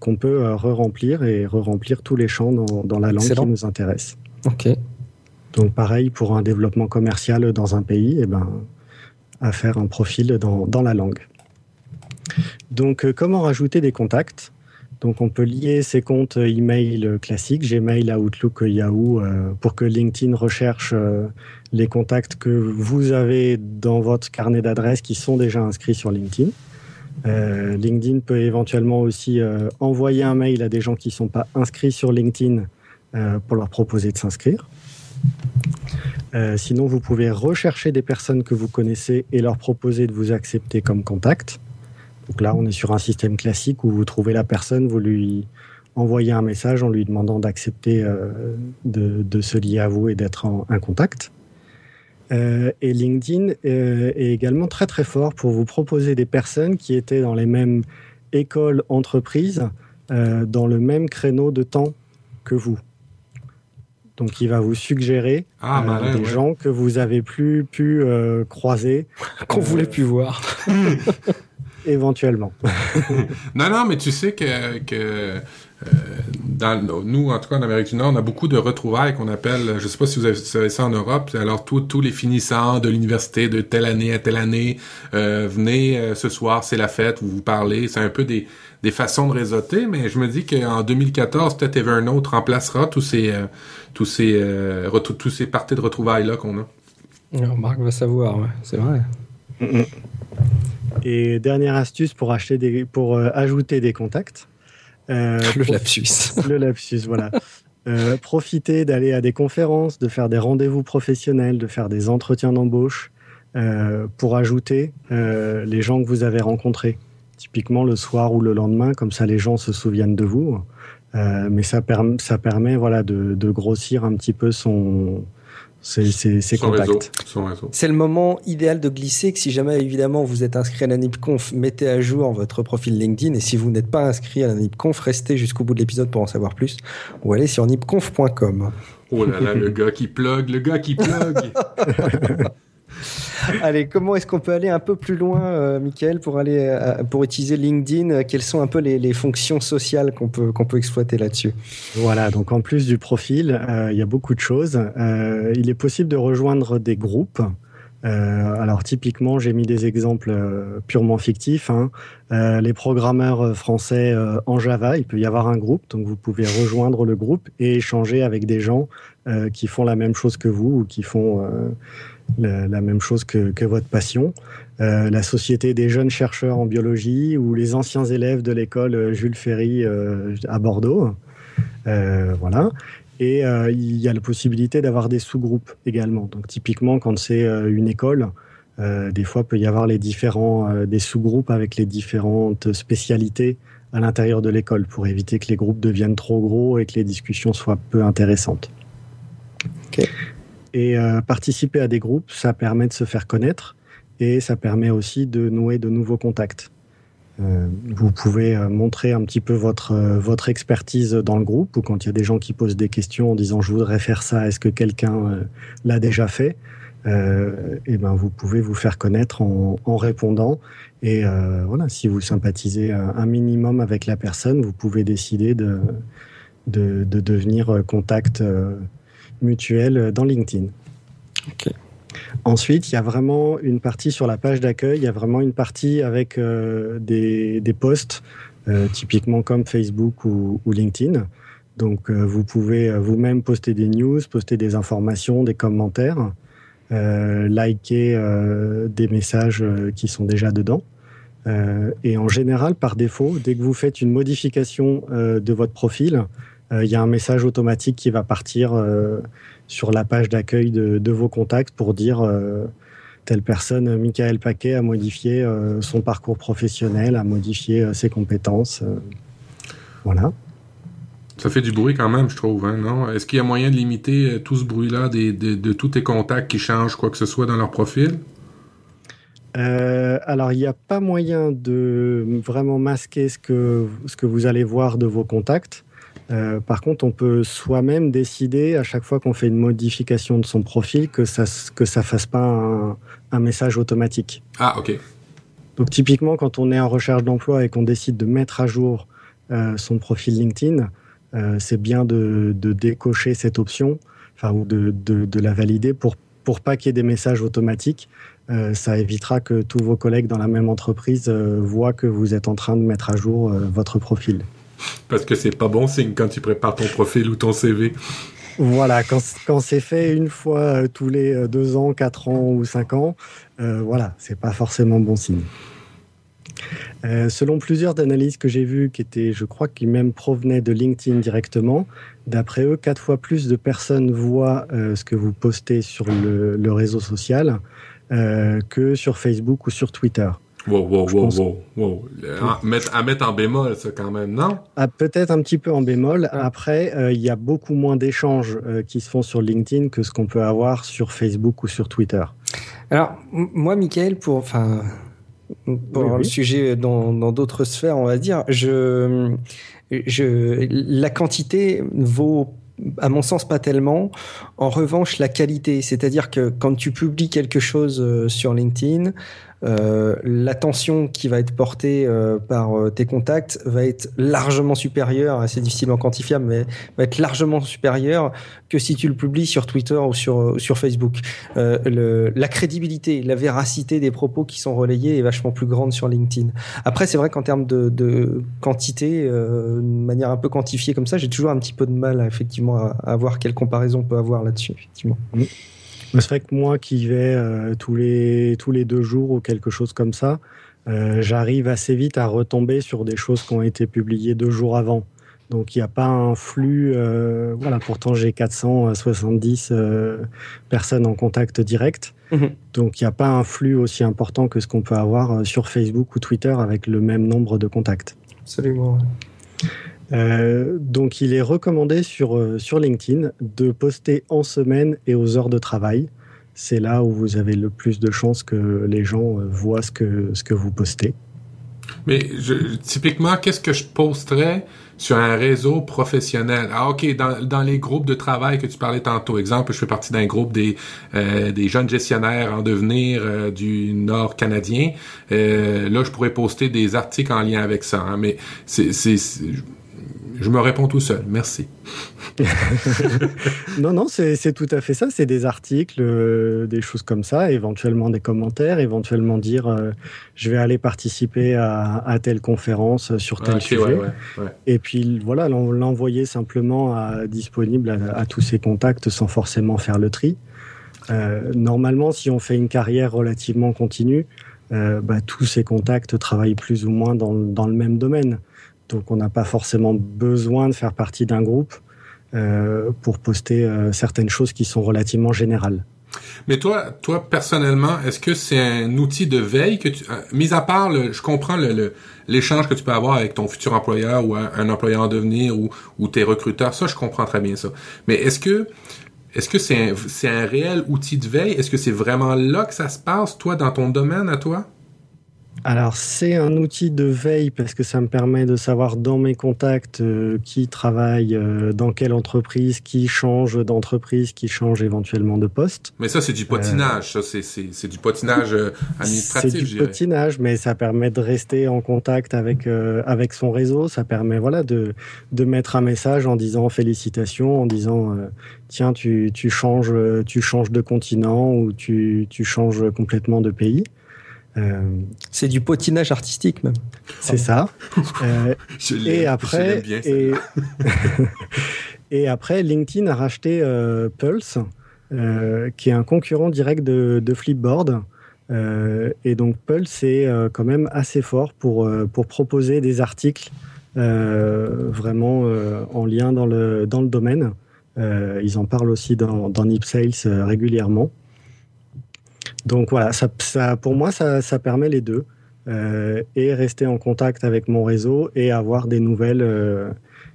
C: qu'on peut re-remplir et re-remplir tous les champs dans, dans la langue qui nous intéresse.
B: Ok.
C: Donc pareil pour un développement commercial dans un pays, et eh ben, à faire un profil dans, dans la langue. Donc, euh, comment rajouter des contacts? Donc on peut lier ces comptes email classiques, Gmail, Outlook, Yahoo, euh, pour que LinkedIn recherche euh, les contacts que vous avez dans votre carnet d'adresses qui sont déjà inscrits sur LinkedIn. LinkedIn peut éventuellement aussi envoyer un mail à des gens qui ne sont pas inscrits sur LinkedIn pour leur proposer de s'inscrire. sinon, vous pouvez rechercher des personnes que vous connaissez et leur proposer de vous accepter comme contact. Donc là, on est sur un système classique où vous trouvez la personne, vous lui envoyez un message en lui demandant d'accepter euh, de, se lier à vous et d'être un contact. Euh, et LinkedIn euh, est également très très fort pour vous proposer des personnes qui étaient dans les mêmes écoles, entreprises, dans le même créneau de temps que vous. Donc, il va vous suggérer ah, des gens que vous avez plus pu croiser,
B: qu'on voulait plus voir.
C: éventuellement.
A: non, non, mais tu sais que, que euh, dans, nous, en tout cas en Amérique du Nord, on a beaucoup de retrouvailles qu'on appelle, je sais pas si vous avez, ça en Europe, alors tous les finissants de l'université de telle année à telle année, euh, venez euh, ce soir, c'est la fête, vous vous parlez, c'est un peu des, des façons de réseauter, mais je me dis qu'en 2014, peut-être Evernote remplacera tous ces, euh, tous ces, euh, tous ces parties de retrouvailles-là qu'on a.
B: Marc va savoir, ouais, c'est vrai.
C: Et dernière astuce pour, acheter des, pour euh, ajouter des contacts.
B: Euh, le lapsus.
C: Le lapsus, voilà. Euh, profitez d'aller à des conférences, de faire des rendez-vous professionnels, de faire des entretiens d'embauche pour ajouter les gens que vous avez rencontrés. Typiquement le soir ou le lendemain, comme ça les gens se souviennent de vous. mais ça, ça permet voilà, de, de, grossir un petit peu son, c'est contacts.
B: C'est le moment idéal de glisser que si jamais évidemment vous êtes inscrit à la NIPConf, mettez à jour votre profil LinkedIn et si vous n'êtes pas inscrit à la NIPConf, restez jusqu'au bout de l'épisode pour en savoir plus ou allez sur nipconf.com.
A: Oh là là, le gars qui plug, le gars qui plug.
B: Allez, comment est-ce qu'on peut aller un peu plus loin, euh, Michael, pour aller euh, pour utiliser LinkedIn? Quelles sont un peu les, fonctions sociales qu'on peut qu'on peut exploiter là-dessus?
C: Voilà, donc en plus du profil, euh, il y a beaucoup de choses. il est possible de rejoindre des groupes. alors typiquement, j'ai mis des exemples purement fictifs. Hein. les programmeurs français en Java, il peut y avoir un groupe, donc vous pouvez rejoindre le groupe et échanger avec des gens qui font la même chose que vous ou qui font la, même chose que, votre passion. Euh, la Société des jeunes chercheurs en biologie ou les anciens élèves de l'école euh, Jules Ferry euh, à Bordeaux. Voilà. Et il y a la possibilité d'avoir des sous-groupes également. Donc typiquement, quand c'est une école, des fois peut y avoir les différents des sous-groupes avec les différentes spécialités à l'intérieur de l'école pour éviter que les groupes deviennent trop gros et que les discussions soient peu intéressantes. Okay. Et euh, participer à des groupes, ça permet de se faire connaître et ça permet aussi de nouer de nouveaux contacts. Euh, vous pouvez euh, montrer un petit peu votre expertise dans le groupe ou quand il y a des gens qui posent des questions en disant je voudrais faire ça, est-ce que quelqu'un l'a déjà fait? Et ben vous pouvez vous faire connaître en, répondant et voilà si vous sympathisez un minimum avec la personne, vous pouvez décider de de, de devenir contact mutuelle dans LinkedIn. Ensuite, il y a vraiment une partie sur la page d'accueil, il y a vraiment une partie avec euh, des, des, posts, euh, typiquement comme Facebook ou, LinkedIn. Donc, euh, vous pouvez vous-même poster des news, poster des informations, des commentaires, liker des messages qui sont déjà dedans. et en général, par défaut, dès que vous faites une modification de votre profil, il y a un message automatique qui va partir sur la page d'accueil de, vos contacts pour dire euh, telle personne, Michael Paquet, a modifié euh, son parcours professionnel, a modifié euh, ses compétences. voilà.
A: Ça fait du bruit quand même, je trouve, hein, non? Est-ce qu'il y a moyen de limiter tout ce bruit-là de, tous tes contacts qui changent quoi que ce soit dans leur profil?
C: alors, il n'y a pas moyen de vraiment masquer ce que, ce que vous allez voir de vos contacts. Euh, par contre, on peut soi-même décider à chaque fois qu'on fait une modification de son profil que ça que ça fasse pas un, un message automatique.
A: Ah, ok.
C: Donc typiquement, quand on est en recherche d'emploi et qu'on décide de mettre à jour euh, son profil LinkedIn, euh, c'est bien de, de, décocher cette option, enfin ou de, de, de, la valider pour pour pas qu'il y ait des messages automatiques. Ça évitera que tous vos collègues dans la même entreprise voient que vous êtes en train de mettre à jour votre profil.
A: Parce que c'est pas bon signe quand tu prépares ton profil ou ton CV.
C: Voilà, quand, c'est fait une fois euh, tous les euh, deux ans, quatre ans ou cinq ans, euh, voilà, c'est pas forcément bon signe. Euh, selon plusieurs analyses que j'ai vues, qui étaient, je crois, qui même provenaient de LinkedIn directement, d'après eux, quatre fois plus de personnes voient ce que vous postez sur le, réseau social que sur Facebook ou sur Twitter.
A: Wow, wow, wow, wow, wow. À, mettre, à mettre en bémol, ça, quand même, non?
C: Ah, Peut-être un petit peu en bémol. Après, euh, il y a beaucoup moins d'échanges euh, qui se font sur LinkedIn que ce qu'on peut avoir sur Facebook ou sur Twitter.
B: Alors, moi, Michael, pour, enfin, pour oui, oui. le sujet dans d'autres sphères, on va dire, je, je, la quantité vaut à mon sens pas tellement. En revanche, la qualité, c'est-à-dire que quand tu publies quelque chose euh, sur LinkedIn, euh, l'attention qui va être portée euh, par euh, tes contacts va être largement supérieure, c'est difficilement quantifiable, mais va être largement supérieure que si tu le publies sur Twitter ou sur, Facebook. La crédibilité, la véracité des propos qui sont relayés est vachement plus grande sur LinkedIn. Après, c'est vrai qu'en termes de, quantité, de manière un peu quantifiée comme ça, j'ai toujours un petit peu de mal à, à voir quelle comparaison on peut avoir là-dessus, effectivement.
C: C'est vrai que moi qui vais euh, tous les tous les deux jours ou quelque chose comme ça, euh, j'arrive assez vite à retomber sur des choses qui ont été publiées deux jours avant. Donc il n'y a pas un flux. Euh, voilà, pourtant j'ai 470 personnes en contact direct. Mhm. Donc il n'y a pas un flux aussi important que ce qu'on peut avoir sur Facebook ou Twitter avec le même nombre de contacts.
B: Absolument.
C: Euh, donc, il est recommandé sur, euh, sur LinkedIn de poster en semaine et aux heures de travail. C'est là où vous avez le plus de chances que les gens euh, voient ce que, vous postez.
A: Mais typiquement, qu'est-ce que je posterais sur un réseau professionnel? Ah, OK, dans, les groupes de travail que tu parlais tantôt, exemple, je fais partie d'un groupe des, des jeunes gestionnaires en devenir du Nord canadien. là, je pourrais poster des articles en lien avec ça. Hein, mais c'est je me réponds tout seul. Merci.
C: non, non, c'est tout à fait ça. C'est des articles, euh, des choses comme ça, éventuellement des commentaires, éventuellement dire euh, je vais aller participer à, telle conférence sur tel sujet. Et puis voilà, l'envoyer simplement à, disponible à, tous ses contacts sans forcément faire le tri. Euh, normalement, si on fait une carrière relativement continue, bah, tous ces contacts travaillent plus ou moins dans, dans le même domaine. Donc on n'a pas forcément besoin de faire partie d'un groupe euh, pour poster euh, certaines choses qui sont relativement générales.
A: Mais toi, toi personnellement, est-ce que c'est un outil de veille que tu, euh, mis à part, le, je comprends le, l'échange que tu peux avoir avec ton futur employeur ou un, employeur en devenir ou, ou tes recruteurs, ça je comprends très bien ça. Mais est-ce que est-ce que c'est un, un réel outil de veille? Est-ce que c'est vraiment là que ça se passe, toi, dans ton domaine à toi?
C: Alors c'est un outil de veille parce que ça me permet de savoir dans mes contacts euh, qui travaille euh, dans quelle entreprise, qui change d'entreprise, qui change éventuellement de poste.
A: Mais ça c'est du potinage, ça c'est c'est du potinage euh, administratif.
C: C'est du potinage, mais ça permet de rester en contact avec avec son réseau. Ça permet voilà de de mettre un message en disant félicitations, en disant tiens tu tu changes tu changes de continent ou tu tu changes complètement de pays.
B: Euh, c'est du potinage artistique même.
C: C'est ça. Euh, et après, et, après, LinkedIn a racheté euh, Pulse, qui est un concurrent direct de, Flipboard. et donc Pulse c'est quand même assez fort pour pour proposer des articles vraiment en lien dans le dans le domaine. ils en parlent aussi dans dans Nip Sales régulièrement. Donc voilà, pour moi, ça, permet les deux. Euh, et rester en contact avec mon réseau et avoir des nouvelles euh,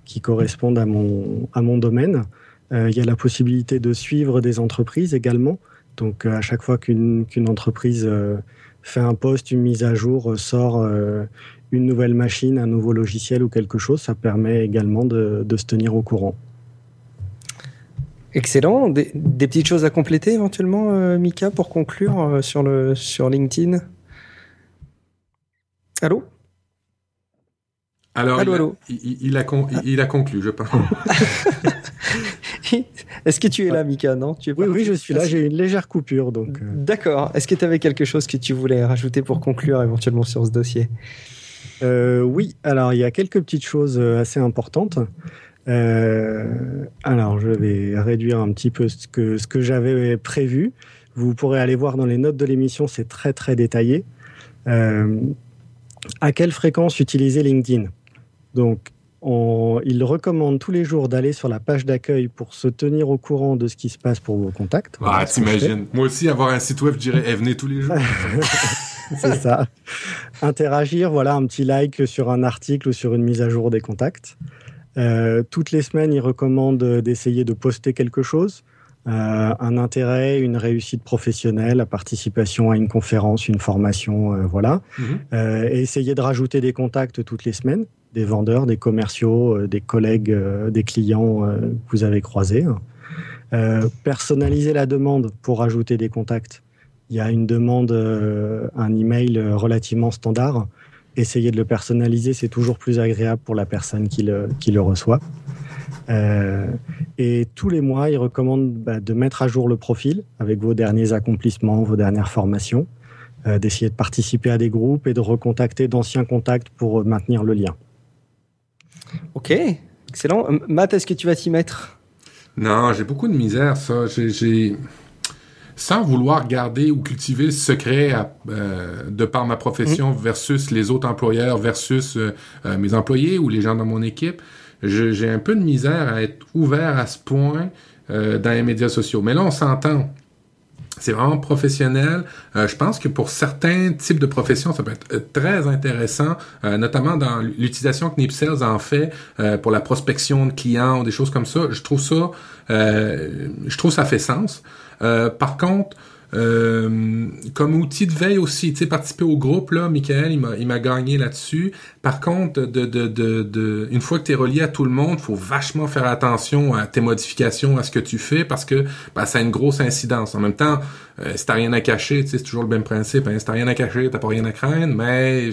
C: qui correspondent à mon, à mon domaine. Euh, il y a la possibilité de suivre des entreprises également. Donc à chaque fois qu'une entreprise fait un poste, une mise à jour, sort une nouvelle machine, un nouveau logiciel ou quelque chose, ça permet également de se tenir au courant.
B: Excellent. Des, petites choses à compléter éventuellement, euh, Mika, pour conclure euh, sur, le, sur LinkedIn? Allô?
A: Alors, il, a, il, a conclu, je pense.
B: Est-ce que tu es là, Mika? Non tu es
C: Oui, oui, je suis là. J'ai une légère coupure, donc.
B: Euh. D'accord. Est-ce que tu avais quelque chose que tu voulais rajouter pour conclure éventuellement sur ce dossier?
C: Oui. Alors, il y a quelques petites choses assez importantes. Euh, alors, je vais réduire un petit peu ce que, ce que j'avais prévu. Vous pourrez aller voir dans les notes de l'émission, c'est très très détaillé. Euh, à quelle fréquence utiliser LinkedIn? Donc, on, il recommande tous les jours d'aller sur la page d'accueil pour se tenir au courant de ce qui se passe pour vos contacts.
A: Ah, t'imagines. Moi aussi, avoir un site web, je dirais, eh, venez tous les jours.
C: c'est ça. Interagir, voilà, un petit like sur un article ou sur une mise à jour des contacts. Euh, toutes les semaines, il recommande d'essayer de poster quelque chose, euh, un intérêt, une réussite professionnelle, la participation à une conférence, une formation, euh, voilà. Mhm. et essayer de rajouter des contacts toutes les semaines, des vendeurs, des commerciaux, des collègues, des clients que vous avez croisés. personnaliser la demande pour ajouter des contacts. il y a une demande, un email relativement standard. Essayer de le personnaliser, c'est toujours plus agréable pour la personne qui le, qui le reçoit. et tous les mois, il recommande bah, de mettre à jour le profil avec vos derniers accomplissements, vos dernières formations, d'essayer de participer à des groupes et de recontacter d'anciens contacts pour maintenir le lien.
B: Ok, excellent. Matt, est-ce que tu vas t'y mettre?
A: Non, j'ai beaucoup de misère, ça. J'ai sans vouloir garder ou cultiver le secret euh, de par ma profession mm. versus les autres employeurs versus euh, euh, mes employés ou les gens dans mon équipe, j'ai un peu de misère à être ouvert à ce point dans les médias sociaux. Mais là, on s'entend c'est vraiment professionnel. Euh, je pense que pour certains types de professions, ça peut être euh, très intéressant, euh, notamment dans l'utilisation que Nipsales en fait pour la prospection de clients ou des choses comme ça. Je trouve ça, je trouve ça fait sens. Par contre, euh, comme outil de veille aussi, tu sais, participer au groupe, là, Michael, il m'a, gagné là-dessus. Par contre, de, de, de, de, une fois que tu es relié à tout le monde, faut vachement faire attention à tes modifications, à ce que tu fais, parce que ben, ça a une grosse incidence. En même temps, euh, si t'as rien à cacher, c'est toujours le même principe. Hein, si t'as rien à cacher, t'as pas rien à craindre, mais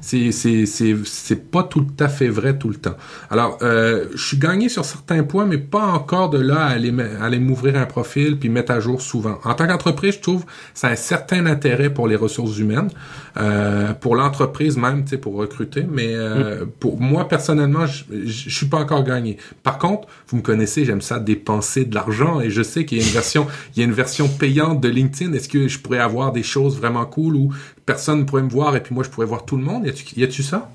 A: c'est pas tout à fait vrai tout le temps. Alors, euh, je suis gagné sur certains points, mais pas encore de là à aller, à aller m'ouvrir un profil puis mettre à jour souvent. En tant qu'entreprise, je trouve ça a un certain intérêt pour les ressources humaines, euh, pour l'entreprise même, tu sais, pour recruter. Mais euh, mm. pour moi personnellement, je, je, suis pas encore gagné. Par contre, vous me connaissez, j'aime ça dépenser de l'argent et je sais qu'il y a une version, il y a une version payante de LinkedIn. Est-ce que je pourrais avoir des choses vraiment cool où personne ne pourrait me voir et puis moi je pourrais voir tout le monde? Y a-tu ça?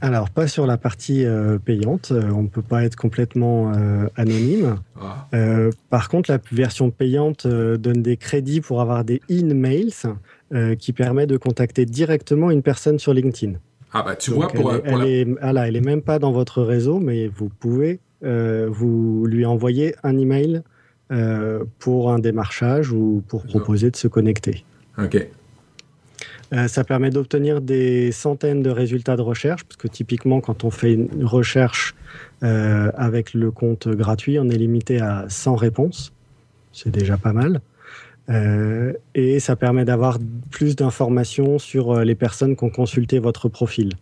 C: Alors, pas sur la partie euh, payante. Euh, on ne peut pas être complètement euh, anonyme. Ah. par contre, la version payante donne des crédits pour avoir des in-mails qui permet de contacter directement une personne sur LinkedIn.
A: Ah bah tu vois,
C: pour, elle, est, elle est même pas dans votre réseau, mais vous pouvez vous lui envoyer un email pour un démarchage ou pour proposer de se connecter.
A: Ok.
C: Euh, ça permet d'obtenir des centaines de résultats de recherche, parce que typiquement, quand on fait une recherche euh, avec le compte gratuit, on est limité à 100 réponses. C'est déjà pas mal. Euh, et ça permet d'avoir plus d'informations sur les personnes qui ont consulté votre profil.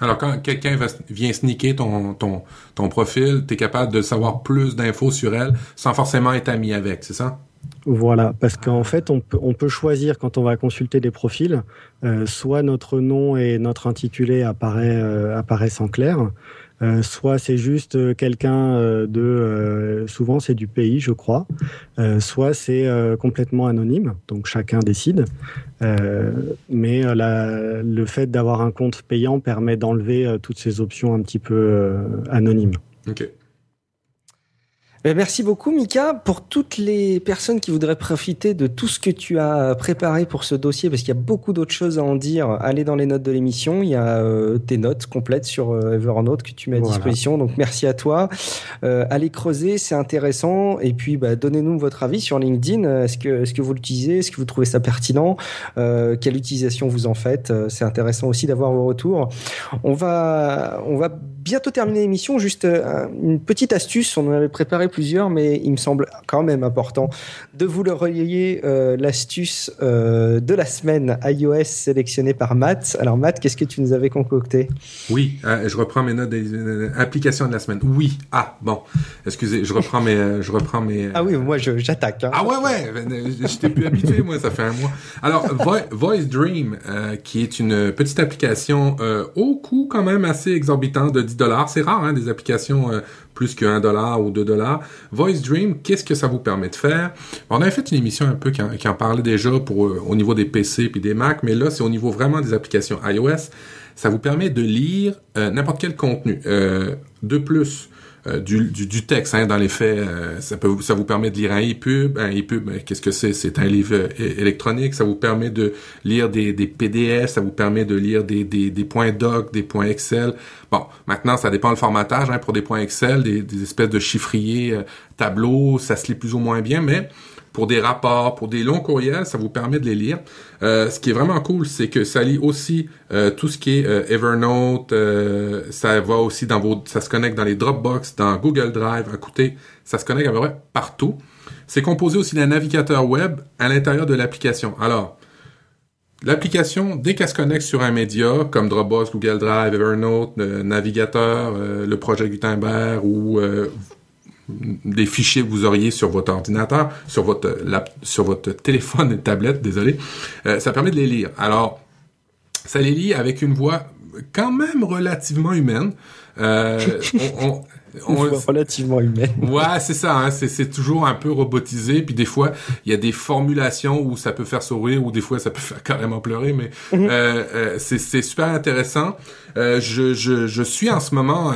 A: Alors, quand quelqu'un vient ton, ton, ton profil, tu es capable de savoir plus d'infos sur elle sans forcément être ami avec, c'est ça?
C: Voilà, parce qu'en fait, on peut, on peut, choisir quand on va consulter des profils, euh, soit notre nom et notre intitulé apparaît, euh, apparaissent en clair, euh, soit c'est juste quelqu'un de, souvent c'est du pays, je crois, soit c'est complètement anonyme, donc chacun décide. mais la, le fait d'avoir un compte payant permet d'enlever toutes ces options un petit peu anonymes.
A: Ok.
B: Ben, merci beaucoup, Mika. Pour toutes les personnes qui voudraient profiter de tout ce que tu as préparé pour ce dossier, parce qu'il y a beaucoup d'autres choses à en dire, allez dans les notes de l'émission. Il y a euh, tes notes complètes sur euh, Evernote que tu mets à disposition. Donc, merci à toi. Euh, allez creuser, c'est intéressant. Et puis, bah, donnez-nous votre avis sur LinkedIn. Est-ce que, est-ce que vous l'utilisez? Est-ce que vous trouvez ça pertinent? Quelle utilisation vous en faites? C'est intéressant aussi d'avoir vos retours. On va, on va bientôt terminer l'émission. Juste une petite astuce. On en avait préparé plusieurs, mais il me semble quand même important de vous le relayer euh, l'astuce euh, de la semaine iOS sélectionnée par Matt. Alors Matt, qu'est-ce que tu nous avais concocté?
A: Oui, euh, je reprends mes notes des applications de la semaine. Oui, ah bon, excusez, je reprends mes, je reprends mes.
B: Ah oui, moi j'attaque. Hein.
A: Ah ouais ouais, j'étais plus habitué moi, ça fait un mois. Alors Voice Dream, qui est une petite application au coût quand même assez exorbitant de 10 dollars. C'est rare hein, des applications plus que 1 dollar ou 2 dollars. Voice Dream, qu'est-ce que ça vous permet de faire? On avait fait une émission un peu qui en, parlait déjà pour, euh, au niveau des PC puis des Mac, mais là, c'est au niveau vraiment des applications iOS. Ça vous permet de lire euh, n'importe quel contenu. Euh, de plus, euh, du, du, texte. Hein, dans les faits, euh, ça, peut, ça vous permet de lire un e-pub. Un e-pub, qu'est-ce que c'est? C'est un livre euh, électronique. Ça vous permet de lire des, PDF. Ça vous permet de lire des, des, points doc, des points Excel. Bon, maintenant, ça dépend le formatage. Hein, pour des points Excel, des, espèces de chiffriers tableau, ça se lit plus ou moins bien, mais pour des rapports, pour des longs courriels, ça vous permet de les lire. Euh, ce qui est vraiment cool, c'est que ça lit aussi euh, tout ce qui est euh, Evernote, ça va aussi dans vos, ça se connecte dans les Dropbox, dans Google Drive. Écoutez, ça se connecte à peu près partout. C'est composé aussi d'un navigateur web à l'intérieur de l'application. Alors, L'application, dès qu'elle se connecte sur un média comme Dropbox, Google Drive, Evernote, navigateur, le projet Gutenberg ou des fichiers que vous auriez sur votre ordinateur, sur votre sur votre téléphone et tablette, désolé, euh, ça permet de les lire. Alors, ça les lit avec une voix quand même relativement humaine. Euh,
B: on, relativement humaine.
A: Ouais, c'est ça. Hein, c'est toujours un peu robotisé. Puis des fois, il y a des formulations où ça peut faire sourire, ou des fois ça peut faire carrément pleurer. Mais mhm. euh, euh, c'est super intéressant. Euh, je, je, je, suis en ce moment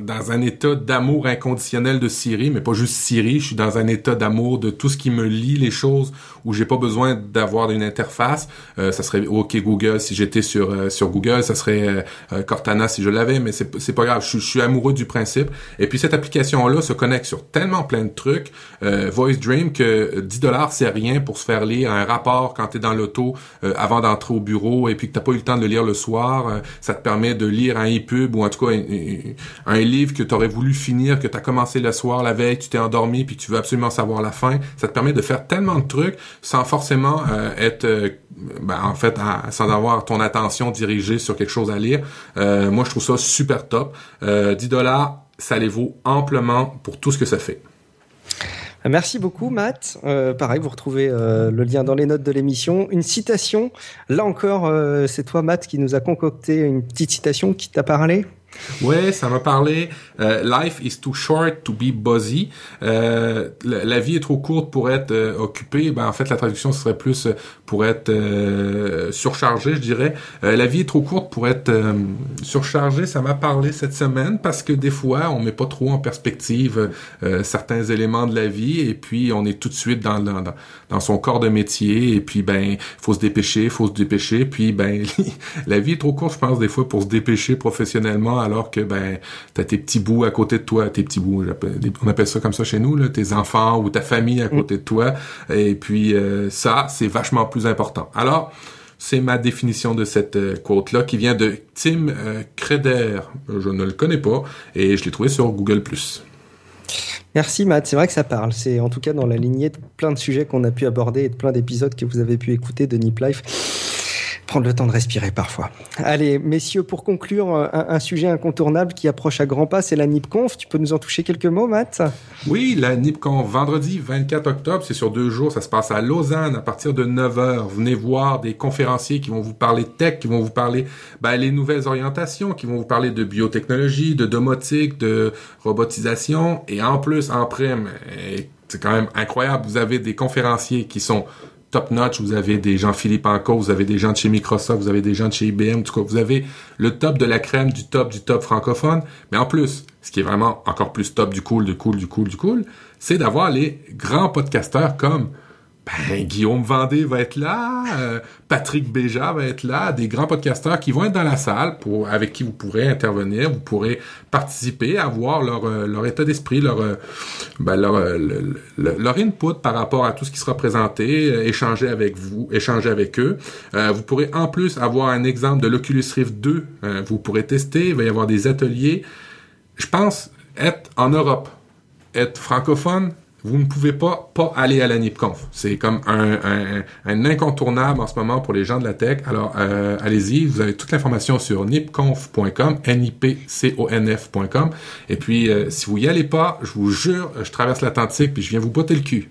A: dans un état d'amour inconditionnel de Siri, mais pas juste Siri. Je suis dans un état d'amour de tout ce qui me lit les choses où j'ai pas besoin d'avoir une interface. ça serait OK Google si j'étais sur sur Google, ça serait Cortana si je l'avais, mais c'est pas grave. Je, je suis amoureux du principe. Et puis cette application-là se connecte sur tellement plein de trucs, euh, Voice Dream, que 10 dollars c'est rien pour se faire lire un rapport quand tu es dans l'auto euh, avant d'entrer au bureau et puis que t'as pas eu le temps de le lire le soir. Euh, ça te permet de lire un e-pub ou en tout cas un, livre que tu aurais voulu finir, que tu as commencé le soir, la veille, tu t'es endormi puis tu veux absolument savoir la fin. Ça te permet de faire tellement de trucs sans forcément être ben, en fait sans avoir ton attention dirigée sur quelque chose à lire. moi je trouve ça super top. 10 dollars ça les vaut amplement pour tout ce que ça fait.
B: Merci beaucoup, Matt. Euh, pareil, vous retrouvez euh, le lien dans les notes de l'émission. Une citation. Là encore, euh, c'est toi, Matt, qui nous a concocté une petite citation qui t'a parlé?
A: Ouais, ça m'a parlé. Euh, Life is too short to be busy. Euh, la, vie est trop courte pour être euh, occupée. Ben en fait, la traduction serait plus euh, pour être euh, surchargé, je dirais. la vie est trop courte pour être surchargé. Ça m'a parlé cette semaine parce que des fois, on met pas trop en perspective certains éléments de la vie et puis on est tout de suite dans, dans, dans son corps de métier et puis ben faut se dépêcher, faut se dépêcher. Puis ben la vie est trop courte, je pense des fois pour se dépêcher professionnellement alors que ben t'as tes petits bouts à côté de toi, tes petits bouts, on appelle ça comme ça chez nous, là, tes enfants ou ta famille à côté de toi. Et puis euh, ça, c'est vachement plus important. Alors, c'est ma définition de cette euh, quote-là qui vient de Tim euh, Creder. Je ne le connais pas et je l'ai trouvé sur Google+.
B: Merci Matt, c'est vrai que ça parle. C'est en tout cas dans la lignée de plein de sujets qu'on a pu aborder et de plein d'épisodes que vous avez pu écouter de Nip Life prendre le temps de respirer parfois. Allez, messieurs, pour conclure, un, sujet incontournable qui approche à grands pas, c'est la NIPConf. Tu peux nous en toucher quelques mots, Matt?
A: Oui, la NIPConf, vendredi 24 octobre, c'est sur deux jours, ça se passe à Lausanne à partir de 9h. Venez voir des conférenciers qui vont vous parler tech, qui vont vous parler ben, les nouvelles orientations, qui vont vous parler de biotechnologie, de domotique, de robotisation, et en plus, en prime, c'est quand même incroyable, vous avez des conférenciers qui sont top notch, vous avez des gens Philippe Anco, vous avez des gens de chez Microsoft, vous avez des gens de chez IBM, en tout cas, vous avez le top de la crème du top du top francophone. Mais en plus, ce qui est vraiment encore plus top du cool, du cool, du cool, du cool, c'est d'avoir les grands podcasteurs comme ben, Guillaume Vendée va être là, euh, Patrick Béja va être là, des grands podcasteurs qui vont être dans la salle pour avec qui vous pourrez intervenir, vous pourrez participer, avoir leur euh, leur état d'esprit, leur euh, ben, leur, leur input par rapport à tout ce qui sera présenté, échanger avec vous, échanger avec eux. vous pourrez en plus avoir un exemple de l'Oculus Rift 2, vous pourrez tester, il va y avoir des ateliers. Je pense être en Europe, être francophone, vous ne pouvez pas pas aller à la NIPConf. C'est comme un, un, incontournable en ce moment pour les gens de la tech. Alors, euh, allez-y, vous avez toute l'information sur nipconf.com, n-i-p-c-o-n-f.com. Et puis, euh, si vous y allez pas, je vous jure, je traverse l'Atlantique puis je viens vous botter le cul.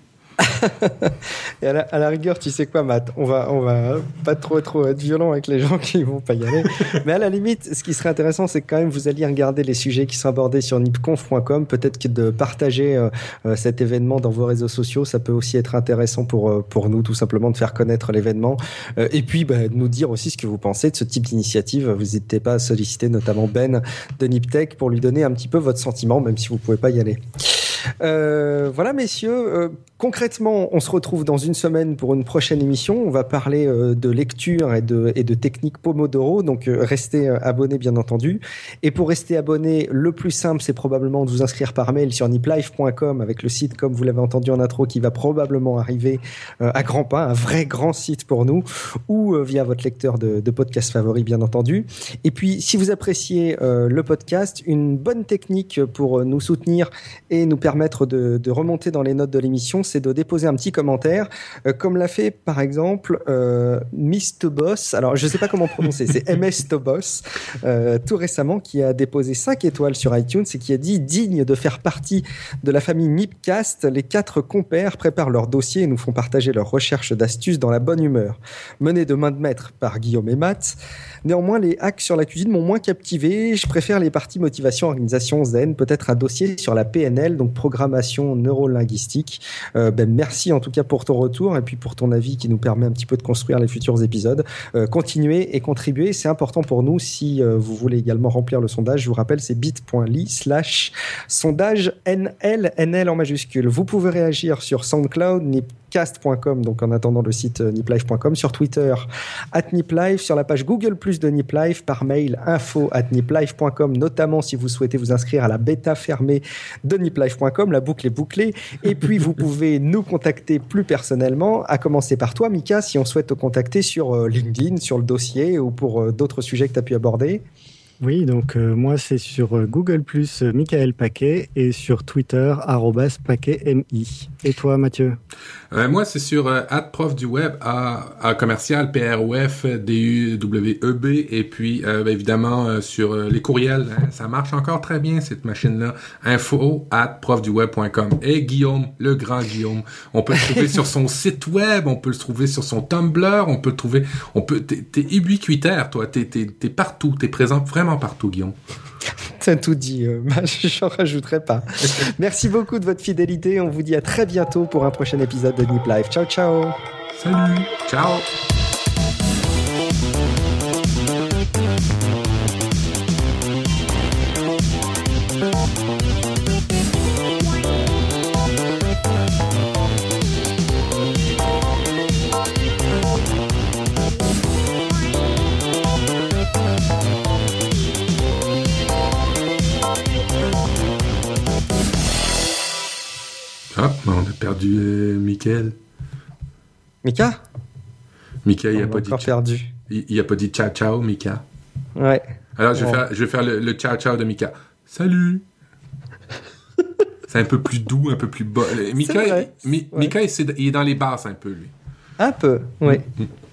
B: Et à la, rigueur, tu sais quoi, Matt? On va, on va pas trop, trop être violent avec les gens qui vont pas y aller. Mais à la limite, ce qui serait intéressant, c'est quand même vous alliez regarder les sujets qui sont abordés sur nipconf.com. Peut-être que de partager euh, euh, cet événement dans vos réseaux sociaux, ça peut aussi être intéressant pour, euh, pour nous, tout simplement, de faire connaître l'événement. et puis, bah, nous dire aussi ce que vous pensez de ce type d'initiative. Vous n'hésitez pas à solliciter notamment Ben de Niptech pour lui donner un petit peu votre sentiment, même si vous pouvez pas y aller. Euh, voilà, messieurs. Euh, concrètement, on se retrouve dans une semaine pour une prochaine émission. On va parler euh, de lecture et de, et technique Pomodoro. Donc, restez abonnés, bien entendu. Et pour rester abonné, le plus simple, c'est probablement de vous inscrire par mail sur niplife.com avec le site, comme vous l'avez entendu en intro, qui va probablement arriver à grands pas, un vrai grand site pour nous, ou via votre lecteur de, de podcast favori, bien entendu. Et puis, si vous appréciez le podcast, une bonne technique pour nous soutenir et nous permettre de, de remonter dans les notes de l'émission, c'est de déposer un petit commentaire, euh, comme l'a fait par exemple euh, Miss Tobos. Alors je ne sais pas comment prononcer, c'est MS Tobos, euh, tout récemment, qui a déposé 5 étoiles sur iTunes et qui a dit digne de faire partie de la famille Nipcast. Les quatre compères préparent leur dossier et nous font partager leurs recherches d'astuces dans la bonne humeur. Mené de main de maître par Guillaume et Matt. Néanmoins, les hacks sur la cuisine m'ont moins captivé. Je préfère les parties motivation, organisation, zen, peut-être un dossier sur la PNL, donc programmation neurolinguistique. Euh, ben, merci en tout cas pour ton retour et puis pour ton avis qui nous permet un petit peu de construire les futurs épisodes. Euh, continuez et contribuez, c'est important pour nous. Si euh, vous voulez également remplir le sondage, je vous rappelle, c'est bit.ly slash sondage NL, NL en majuscule. Vous pouvez réagir sur SoundCloud, cast.com, donc en attendant le site euh, niplife.com, sur Twitter, at niplife, sur la page Google Plus de Niplife, par mail info at niplife.com, notamment si vous souhaitez vous inscrire à la bêta fermée de niplife.com, la boucle est bouclée. Et puis vous pouvez nous contacter plus personnellement, à commencer par toi, Mika, si on souhaite te contacter sur euh, LinkedIn, sur le dossier ou pour euh, d'autres sujets que tu as pu aborder.
C: Oui, donc euh, moi c'est sur euh, Google Plus euh, Michael Paquet et sur Twitter @paquetmi. Et toi Mathieu?
A: Moi c'est sur prof du web à, commercial P R O F D U W E B et puis ben, évidemment sur les courriels, hein, ça marche encore très bien cette machine là. Info at profduweb.com. Et Guillaume, le grand Guillaume, on peut le trouver sur son site web, on peut le trouver sur son Tumblr, on peut le trouver, on peut t'es ubiquitaire toi, t'es partout, t'es présent vraiment partout, Guillaume.
B: T'as tout dit, euh, j'en rajouterai pas. Merci beaucoup de votre fidélité. On vous dit à très bientôt pour un prochain épisode de Nip Life. Ciao, ciao.
A: Salut. Ciao. Ah, on a perdu euh, Michael.
B: Mika?
A: Mika, il a pas dit.
B: perdu.
A: Il, a pas dit ciao ciao, Mika.
B: Ouais.
A: Alors, je vais faire, je vais faire le, ciao ciao de Mika. Salut C'est un peu plus doux, un peu plus bas. Mika, Mika il, est dans les basses un peu, lui.
B: Un peu, oui. Mm, mm.